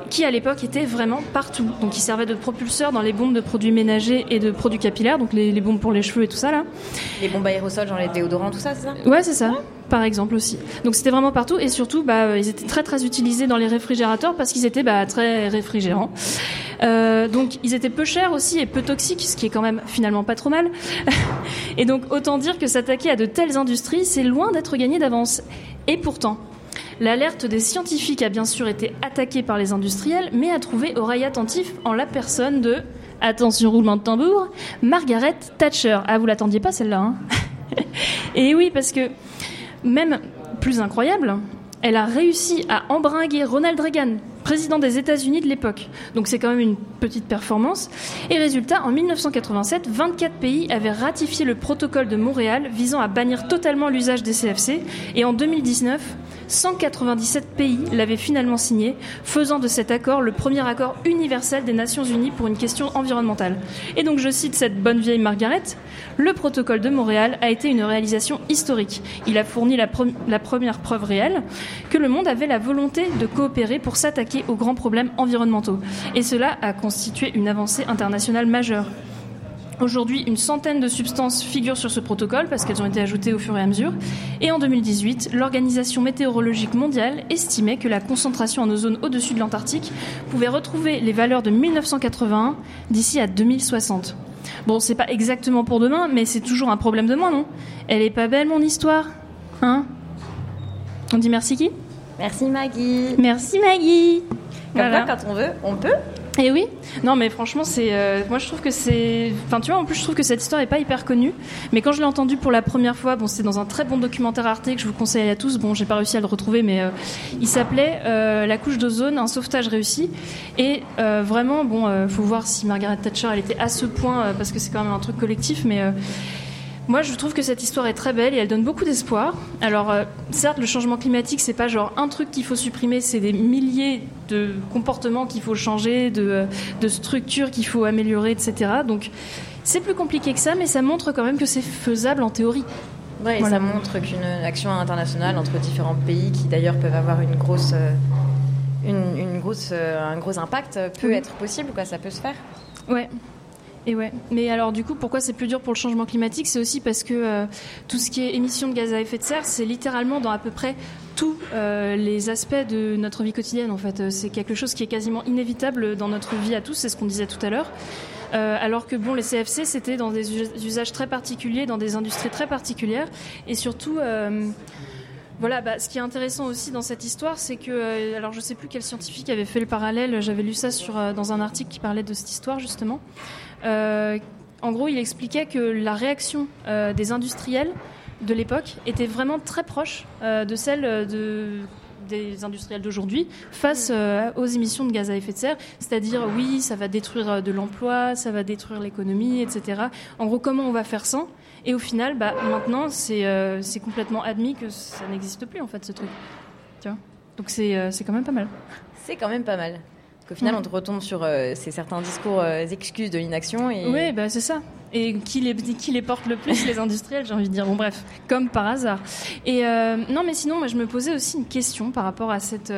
qui à l'époque étaient vraiment partout. Donc ils servaient de propulseurs dans les bombes de produits ménagers et de produits capillaires, donc les, les bombes pour les cheveux et tout ça là. Les bombes aérosols, genre les déodorants, tout ça, c'est ça? Ouais, c'est ça. Par exemple aussi. Donc c'était vraiment partout et surtout, bah, ils étaient très très utilisés dans les réfrigérateurs parce qu'ils étaient bah, très réfrigérants. Euh, donc ils étaient peu chers aussi et peu toxiques, ce qui est quand même finalement pas trop mal. *laughs* et donc autant dire que s'attaquer à de telles industries, c'est loin d'être gagné d'avance. Et pourtant, L'alerte des scientifiques a bien sûr été attaquée par les industriels, mais a trouvé oreille attentif en la personne de, attention roulement de tambour, Margaret Thatcher. Ah, vous l'attendiez pas celle-là, hein? *laughs* Et oui, parce que même plus incroyable, elle a réussi à embringuer Ronald Reagan, président des États-Unis de l'époque. Donc c'est quand même une petite performance. Et résultat, en 1987, 24 pays avaient ratifié le protocole de Montréal visant à bannir totalement l'usage des CFC. Et en 2019, 197 pays l'avaient finalement signé, faisant de cet accord le premier accord universel des Nations Unies pour une question environnementale. Et donc je cite cette bonne vieille Margaret, le protocole de Montréal a été une réalisation historique. Il a fourni la, pre- la première preuve réelle que le monde avait la volonté de coopérer pour s'attaquer aux grands problèmes environnementaux. Et cela a constitué une avancée internationale majeure. Aujourd'hui, une centaine de substances figurent sur ce protocole parce qu'elles ont été ajoutées au fur et à mesure. Et en 2018, l'Organisation météorologique mondiale estimait que la concentration en ozone au-dessus de l'Antarctique pouvait retrouver les valeurs de 1981 d'ici à 2060. Bon, c'est pas exactement pour demain, mais c'est toujours un problème de moins, non? Elle est pas belle, mon histoire Hein? On dit merci qui? Merci Maggie. Merci Maggie Comme Voilà. quoi, quand on veut, on peut. Et oui, non mais franchement c'est, euh, moi je trouve que c'est, enfin tu vois en plus je trouve que cette histoire est pas hyper connue, mais quand je l'ai entendue pour la première fois, bon c'était dans un très bon documentaire Arte que je vous conseille à tous, bon j'ai pas réussi à le retrouver, mais euh, il s'appelait euh, La couche d'ozone, un sauvetage réussi, et euh, vraiment bon euh, faut voir si Margaret Thatcher elle était à ce point euh, parce que c'est quand même un truc collectif, mais moi, je trouve que cette histoire est très belle et elle donne beaucoup d'espoir. Alors, euh, certes, le changement climatique, c'est pas genre un truc qu'il faut supprimer, c'est des milliers de comportements qu'il faut changer, de, euh, de structures qu'il faut améliorer, etc. Donc, c'est plus compliqué que ça, mais ça montre quand même que c'est faisable en théorie. Et Voilà. ça montre qu'une action internationale entre différents pays qui d'ailleurs peuvent avoir une grosse, euh, une, une grosse, un gros impact peut Oui. être possible, quoi, ça peut se faire. Ouais. Mais alors du coup, pourquoi c'est plus dur pour le changement climatique? C'est aussi parce que euh, tout ce qui est émissions de gaz à effet de serre, c'est littéralement dans à peu près tous euh, les aspects de notre vie quotidienne. En fait, Euh, c'est quelque chose qui est quasiment inévitable dans notre vie à tous. C'est ce qu'on disait tout à l'heure. Alors que bon, les CFC, c'était dans des us- usages très particuliers, dans des industries très particulières, et surtout. voilà, bah, ce qui est intéressant aussi dans cette histoire, c'est que, alors je sais plus quel scientifique avait fait le parallèle, j'avais lu ça dans un article qui parlait de cette histoire justement. Euh, en gros, il expliquait que la réaction euh, des industriels de l'époque était vraiment très proche euh, de celle de des industriels d'aujourd'hui face aux émissions de gaz à effet de serre, c'est-à-dire oui, ça va détruire de l'emploi, ça va détruire l'économie, etc. En gros, comment on va faire sans? Et au final, bah, maintenant, c'est complètement admis que ça n'existe plus en fait ce truc. Donc c'est quand même pas mal. C'est quand même pas mal. Qu'au final, Mhm. on te retombe sur euh, ces certains discours euh, excuses de l'inaction. Et... Oui, bah, c'est ça. Et qui les, qui les porte le plus Les industriels, j'ai envie de dire. Bon, bref, comme par hasard. Et euh, non, mais sinon, moi, je me posais aussi une question par rapport à cette,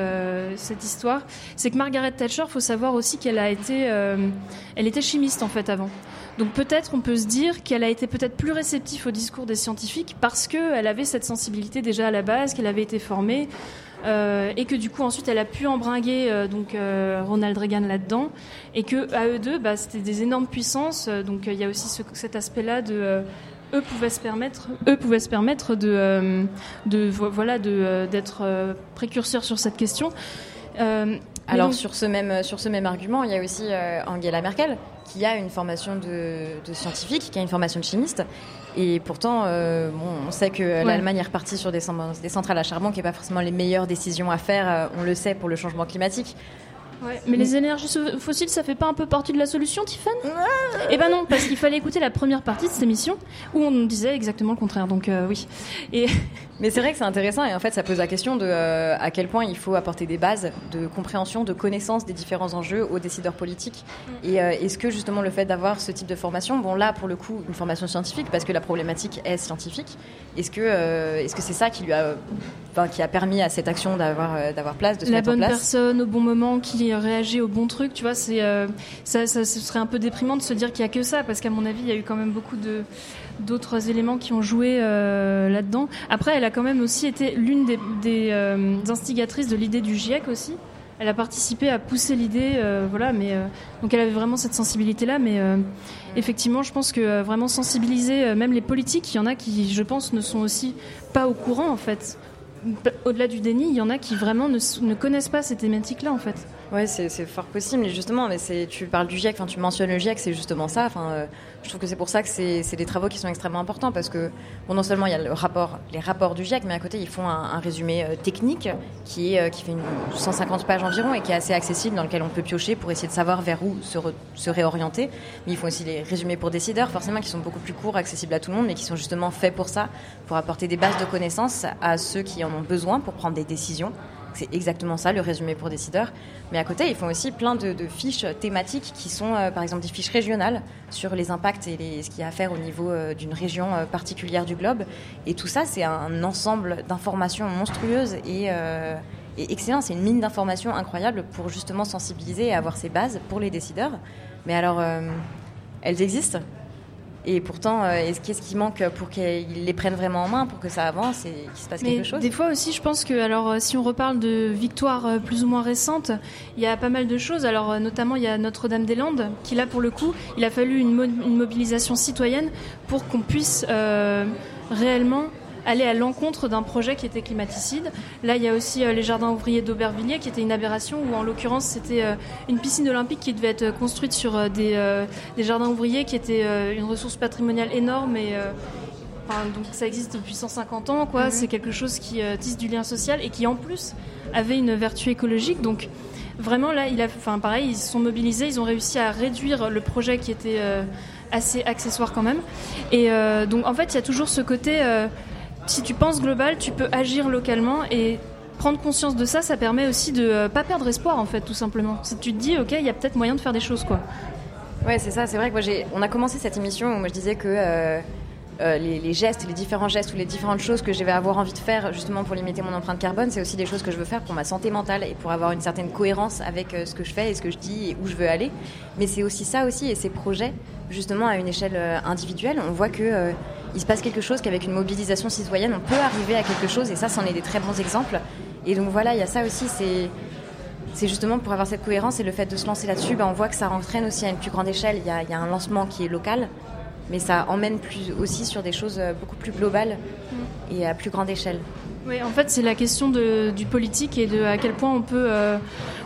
cette histoire. C'est que Margaret Thatcher, faut savoir aussi qu'elle a été, elle était chimiste en fait avant. Donc peut-être on peut se dire qu'elle a été peut-être plus réceptive au discours des scientifiques parce qu'elle avait cette sensibilité déjà à la base, qu'elle avait été formée. Euh, et que du coup ensuite elle a pu embringuer euh, donc euh, Ronald Reagan là-dedans. Et que à eux deux bah, c'était des énormes puissances. Donc il y a aussi ce- cet aspect-là de eux pouvaient se permettre eux pouvaient se permettre de de vo- voilà de d'être précurseurs sur cette question. Alors donc- sur ce même sur ce même argument, il y a aussi Angela Merkel qui a une formation de, de scientifique, qui a une formation de chimiste. Et pourtant, euh, bon, on sait que l'Allemagne est repartie sur des, des centrales à charbon, qui n'est pas forcément les meilleures décisions à faire, euh, on le sait, pour le changement climatique. Ouais, mais les énergies fossiles, ça fait pas un peu partie de la solution, Tiffany Eh ben non, parce qu'il fallait écouter la première partie de cette émission où on disait exactement le contraire. Donc euh, oui. Et *laughs* Mais c'est vrai que c'est intéressant et en fait ça pose la question de euh, à quel point il faut apporter des bases de compréhension, de connaissance des différents enjeux aux décideurs politiques. Et euh, est-ce que justement le fait d'avoir ce type de formation, bon là pour le coup une formation scientifique parce que la problématique est scientifique, est-ce que est-ce que c'est ça qui lui a enfin, qui a permis à cette action d'avoir d'avoir place, de se la mettre en bonne place? personne au bon moment qui réagit au bon truc, tu vois, c'est euh, ça, ça, ce serait un peu déprimant de se dire qu'il y a que ça, parce qu'à mon avis, il y a eu quand même beaucoup de d'autres éléments qui ont joué euh, là-dedans. Après, elle a quand même aussi été l'une des, euh, instigatrices de l'idée du GIEC aussi. Elle a participé à pousser l'idée, voilà, mais donc elle avait vraiment cette sensibilité-là, mais effectivement, je pense que vraiment sensibiliser même les politiques, il y en a qui, je pense, ne sont aussi pas au courant en fait. Au-delà du déni, il y en a qui vraiment ne, ne connaissent pas ces thématiques-là en fait. Ouais, c'est fort possible. Et justement, mais tu parles du GIEC, tu mentionnes le GIEC, c'est justement ça. Enfin, euh, je trouve que c'est pour ça que c'est des travaux qui sont extrêmement importants parce que bon, non seulement il y a le rapport, les rapports du GIEC, mais à côté ils font un, résumé euh, technique qui est euh, qui fait une 150 pages environ et qui est assez accessible dans lequel on peut piocher pour essayer de savoir vers où se réorienter. Mais ils font aussi les résumés pour décideurs, forcément qui sont beaucoup plus courts, accessibles à tout le monde, mais qui sont justement faits pour ça, pour apporter des bases de connaissances à ceux qui en ont besoin pour prendre des décisions. C'est exactement ça, le résumé pour décideurs. Mais à côté, ils font aussi plein de, fiches thématiques qui sont, euh, par exemple, des fiches régionales sur les impacts et les- ce qu'il y a à faire au niveau euh, d'une région euh, particulière du globe. Et tout ça, c'est un ensemble d'informations monstrueuses et, et excellent. C'est une mine d'informations incroyable pour justement sensibiliser et avoir ces bases pour les décideurs. Mais alors, elles existent. Et pourtant, euh, est-ce- qu'est-ce qui manque pour qu'ils les prennent vraiment en main, pour que ça avance et qu'il se passe Mais quelque chose? des fois aussi, je pense que, alors, euh, si on reparle de victoires euh, plus ou moins récentes, il y a pas mal de choses. Alors, notamment, il y a Notre-Dame-des-Landes, qui là, pour le coup, il a fallu une, mo- une mobilisation citoyenne pour qu'on puisse euh, réellement aller à l'encontre d'un projet qui était climaticide. Là, il y a aussi euh, les jardins ouvriers d'Aubervilliers, qui était une aberration, où en l'occurrence, c'était euh, une piscine olympique qui devait être construite sur euh, des, euh, des jardins ouvriers, qui était euh, une ressource patrimoniale énorme et euh, Enfin, donc ça existe depuis 150 ans, quoi. C'est quelque chose qui euh, tisse du lien social et qui en plus avait une vertu écologique. Donc vraiment là, il a, enfin pareil, ils se sont mobilisés, ils ont réussi à réduire le projet qui était euh, assez accessoire quand même. Et euh, donc en fait, il y a toujours ce côté, euh, si tu penses global, tu peux agir localement et prendre conscience de ça, ça permet aussi de euh, pas perdre espoir en fait, tout simplement. Si tu te dis, ok, il y a peut-être moyen de faire des choses, quoi. Ouais, c'est ça. C'est vrai que moi, j'ai. On a commencé cette émission où moi je disais que euh, euh, les, les gestes, les différents gestes ou les différentes choses que je vais avoir envie de faire justement pour limiter mon empreinte carbone, c'est aussi des choses que je veux faire pour ma santé mentale et pour avoir une certaine cohérence avec ce que je fais et ce que je dis et où je veux aller. Mais c'est aussi ça aussi et ces projets, justement à une échelle individuelle, on voit que il se passe quelque chose qu'avec une mobilisation citoyenne, on peut arriver à quelque chose et ça, c'en est des très bons exemples. Et donc voilà, il y a ça aussi. C'est c'est justement pour avoir cette cohérence et le fait de se lancer là-dessus, ben, on voit que ça entraîne aussi à une plus grande échelle. Il y, a, il y a un lancement qui est local, mais ça emmène plus aussi sur des choses euh, beaucoup plus globales et à plus grande échelle. Oui, en fait, c'est la question du politique et de à quel point on peut, euh,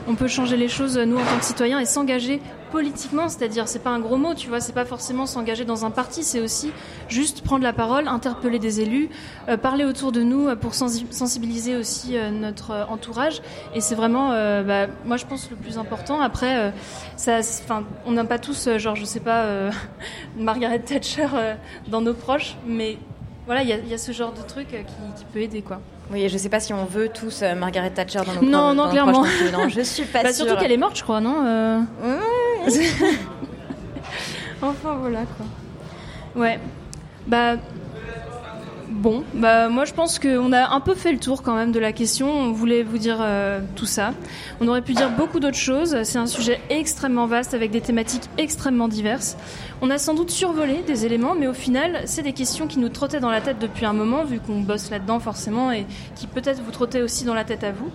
on peut changer les choses, nous, en tant que citoyens, et s'engager politiquement. C'est-à-dire, c'est pas un gros mot, tu vois, c'est pas forcément s'engager dans un parti, c'est aussi juste prendre la parole, interpeller des élus, euh, parler autour de nous euh, pour sensi- sensibiliser aussi notre entourage. Et c'est vraiment, bah, moi, je pense, le plus important. Après, ça, on n'a pas tous, genre, je sais pas, *laughs* Margaret Thatcher dans nos proches, mais voilà, il y, a- il y a ce genre de truc euh, qui, qui peut aider, quoi. Oui, je sais pas si on veut tous euh, Margaret Thatcher dans nos Non, non, clairement. proches non je suis *laughs* pas Bah, sûre. surtout qu'elle est morte, je crois, non Euh. *laughs* Enfin voilà quoi. Ouais. Bah bon, bah moi je pense qu'on a un peu fait le tour quand même de la question. On voulait vous dire euh, tout ça. On aurait pu dire beaucoup d'autres choses. C'est un sujet extrêmement vaste avec des thématiques extrêmement diverses. On a sans doute survolé des éléments, mais au final, c'est des questions qui nous trottaient dans la tête depuis un moment, vu qu'on bosse là-dedans forcément, et qui peut-être vous trottaient aussi dans la tête à vous.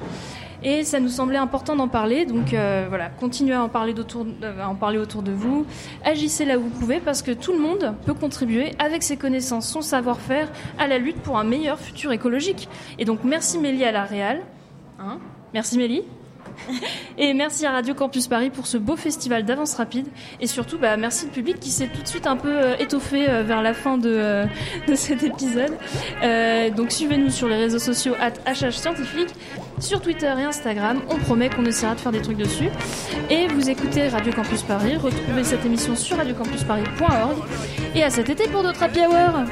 Et ça nous semblait important d'en parler, donc euh, voilà, continuez à en parler, d'autour- euh, à en parler autour de vous. Agissez là où vous pouvez, parce que tout le monde peut contribuer avec ses connaissances, son savoir-faire, à la lutte pour un meilleur futur écologique. Et donc merci Mélie à la Réal. Hein? Merci Mélie. *laughs* Et merci à Radio Campus Paris pour ce beau festival d'avance rapide. Et surtout, bah, merci le public qui s'est tout de suite un peu euh, étoffé euh, vers la fin de, euh, *laughs* de cet épisode. Donc suivez-nous sur les réseaux sociaux at HH Scientifique, sur Twitter et Instagram. On promet qu'on essaiera de faire des trucs dessus. Et vous écoutez Radio Campus Paris. Retrouvez cette émission sur radiocampusparis.org. Et à cet été pour d'autres happy hours.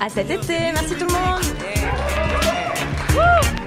À cet été, merci tout le monde. Woo!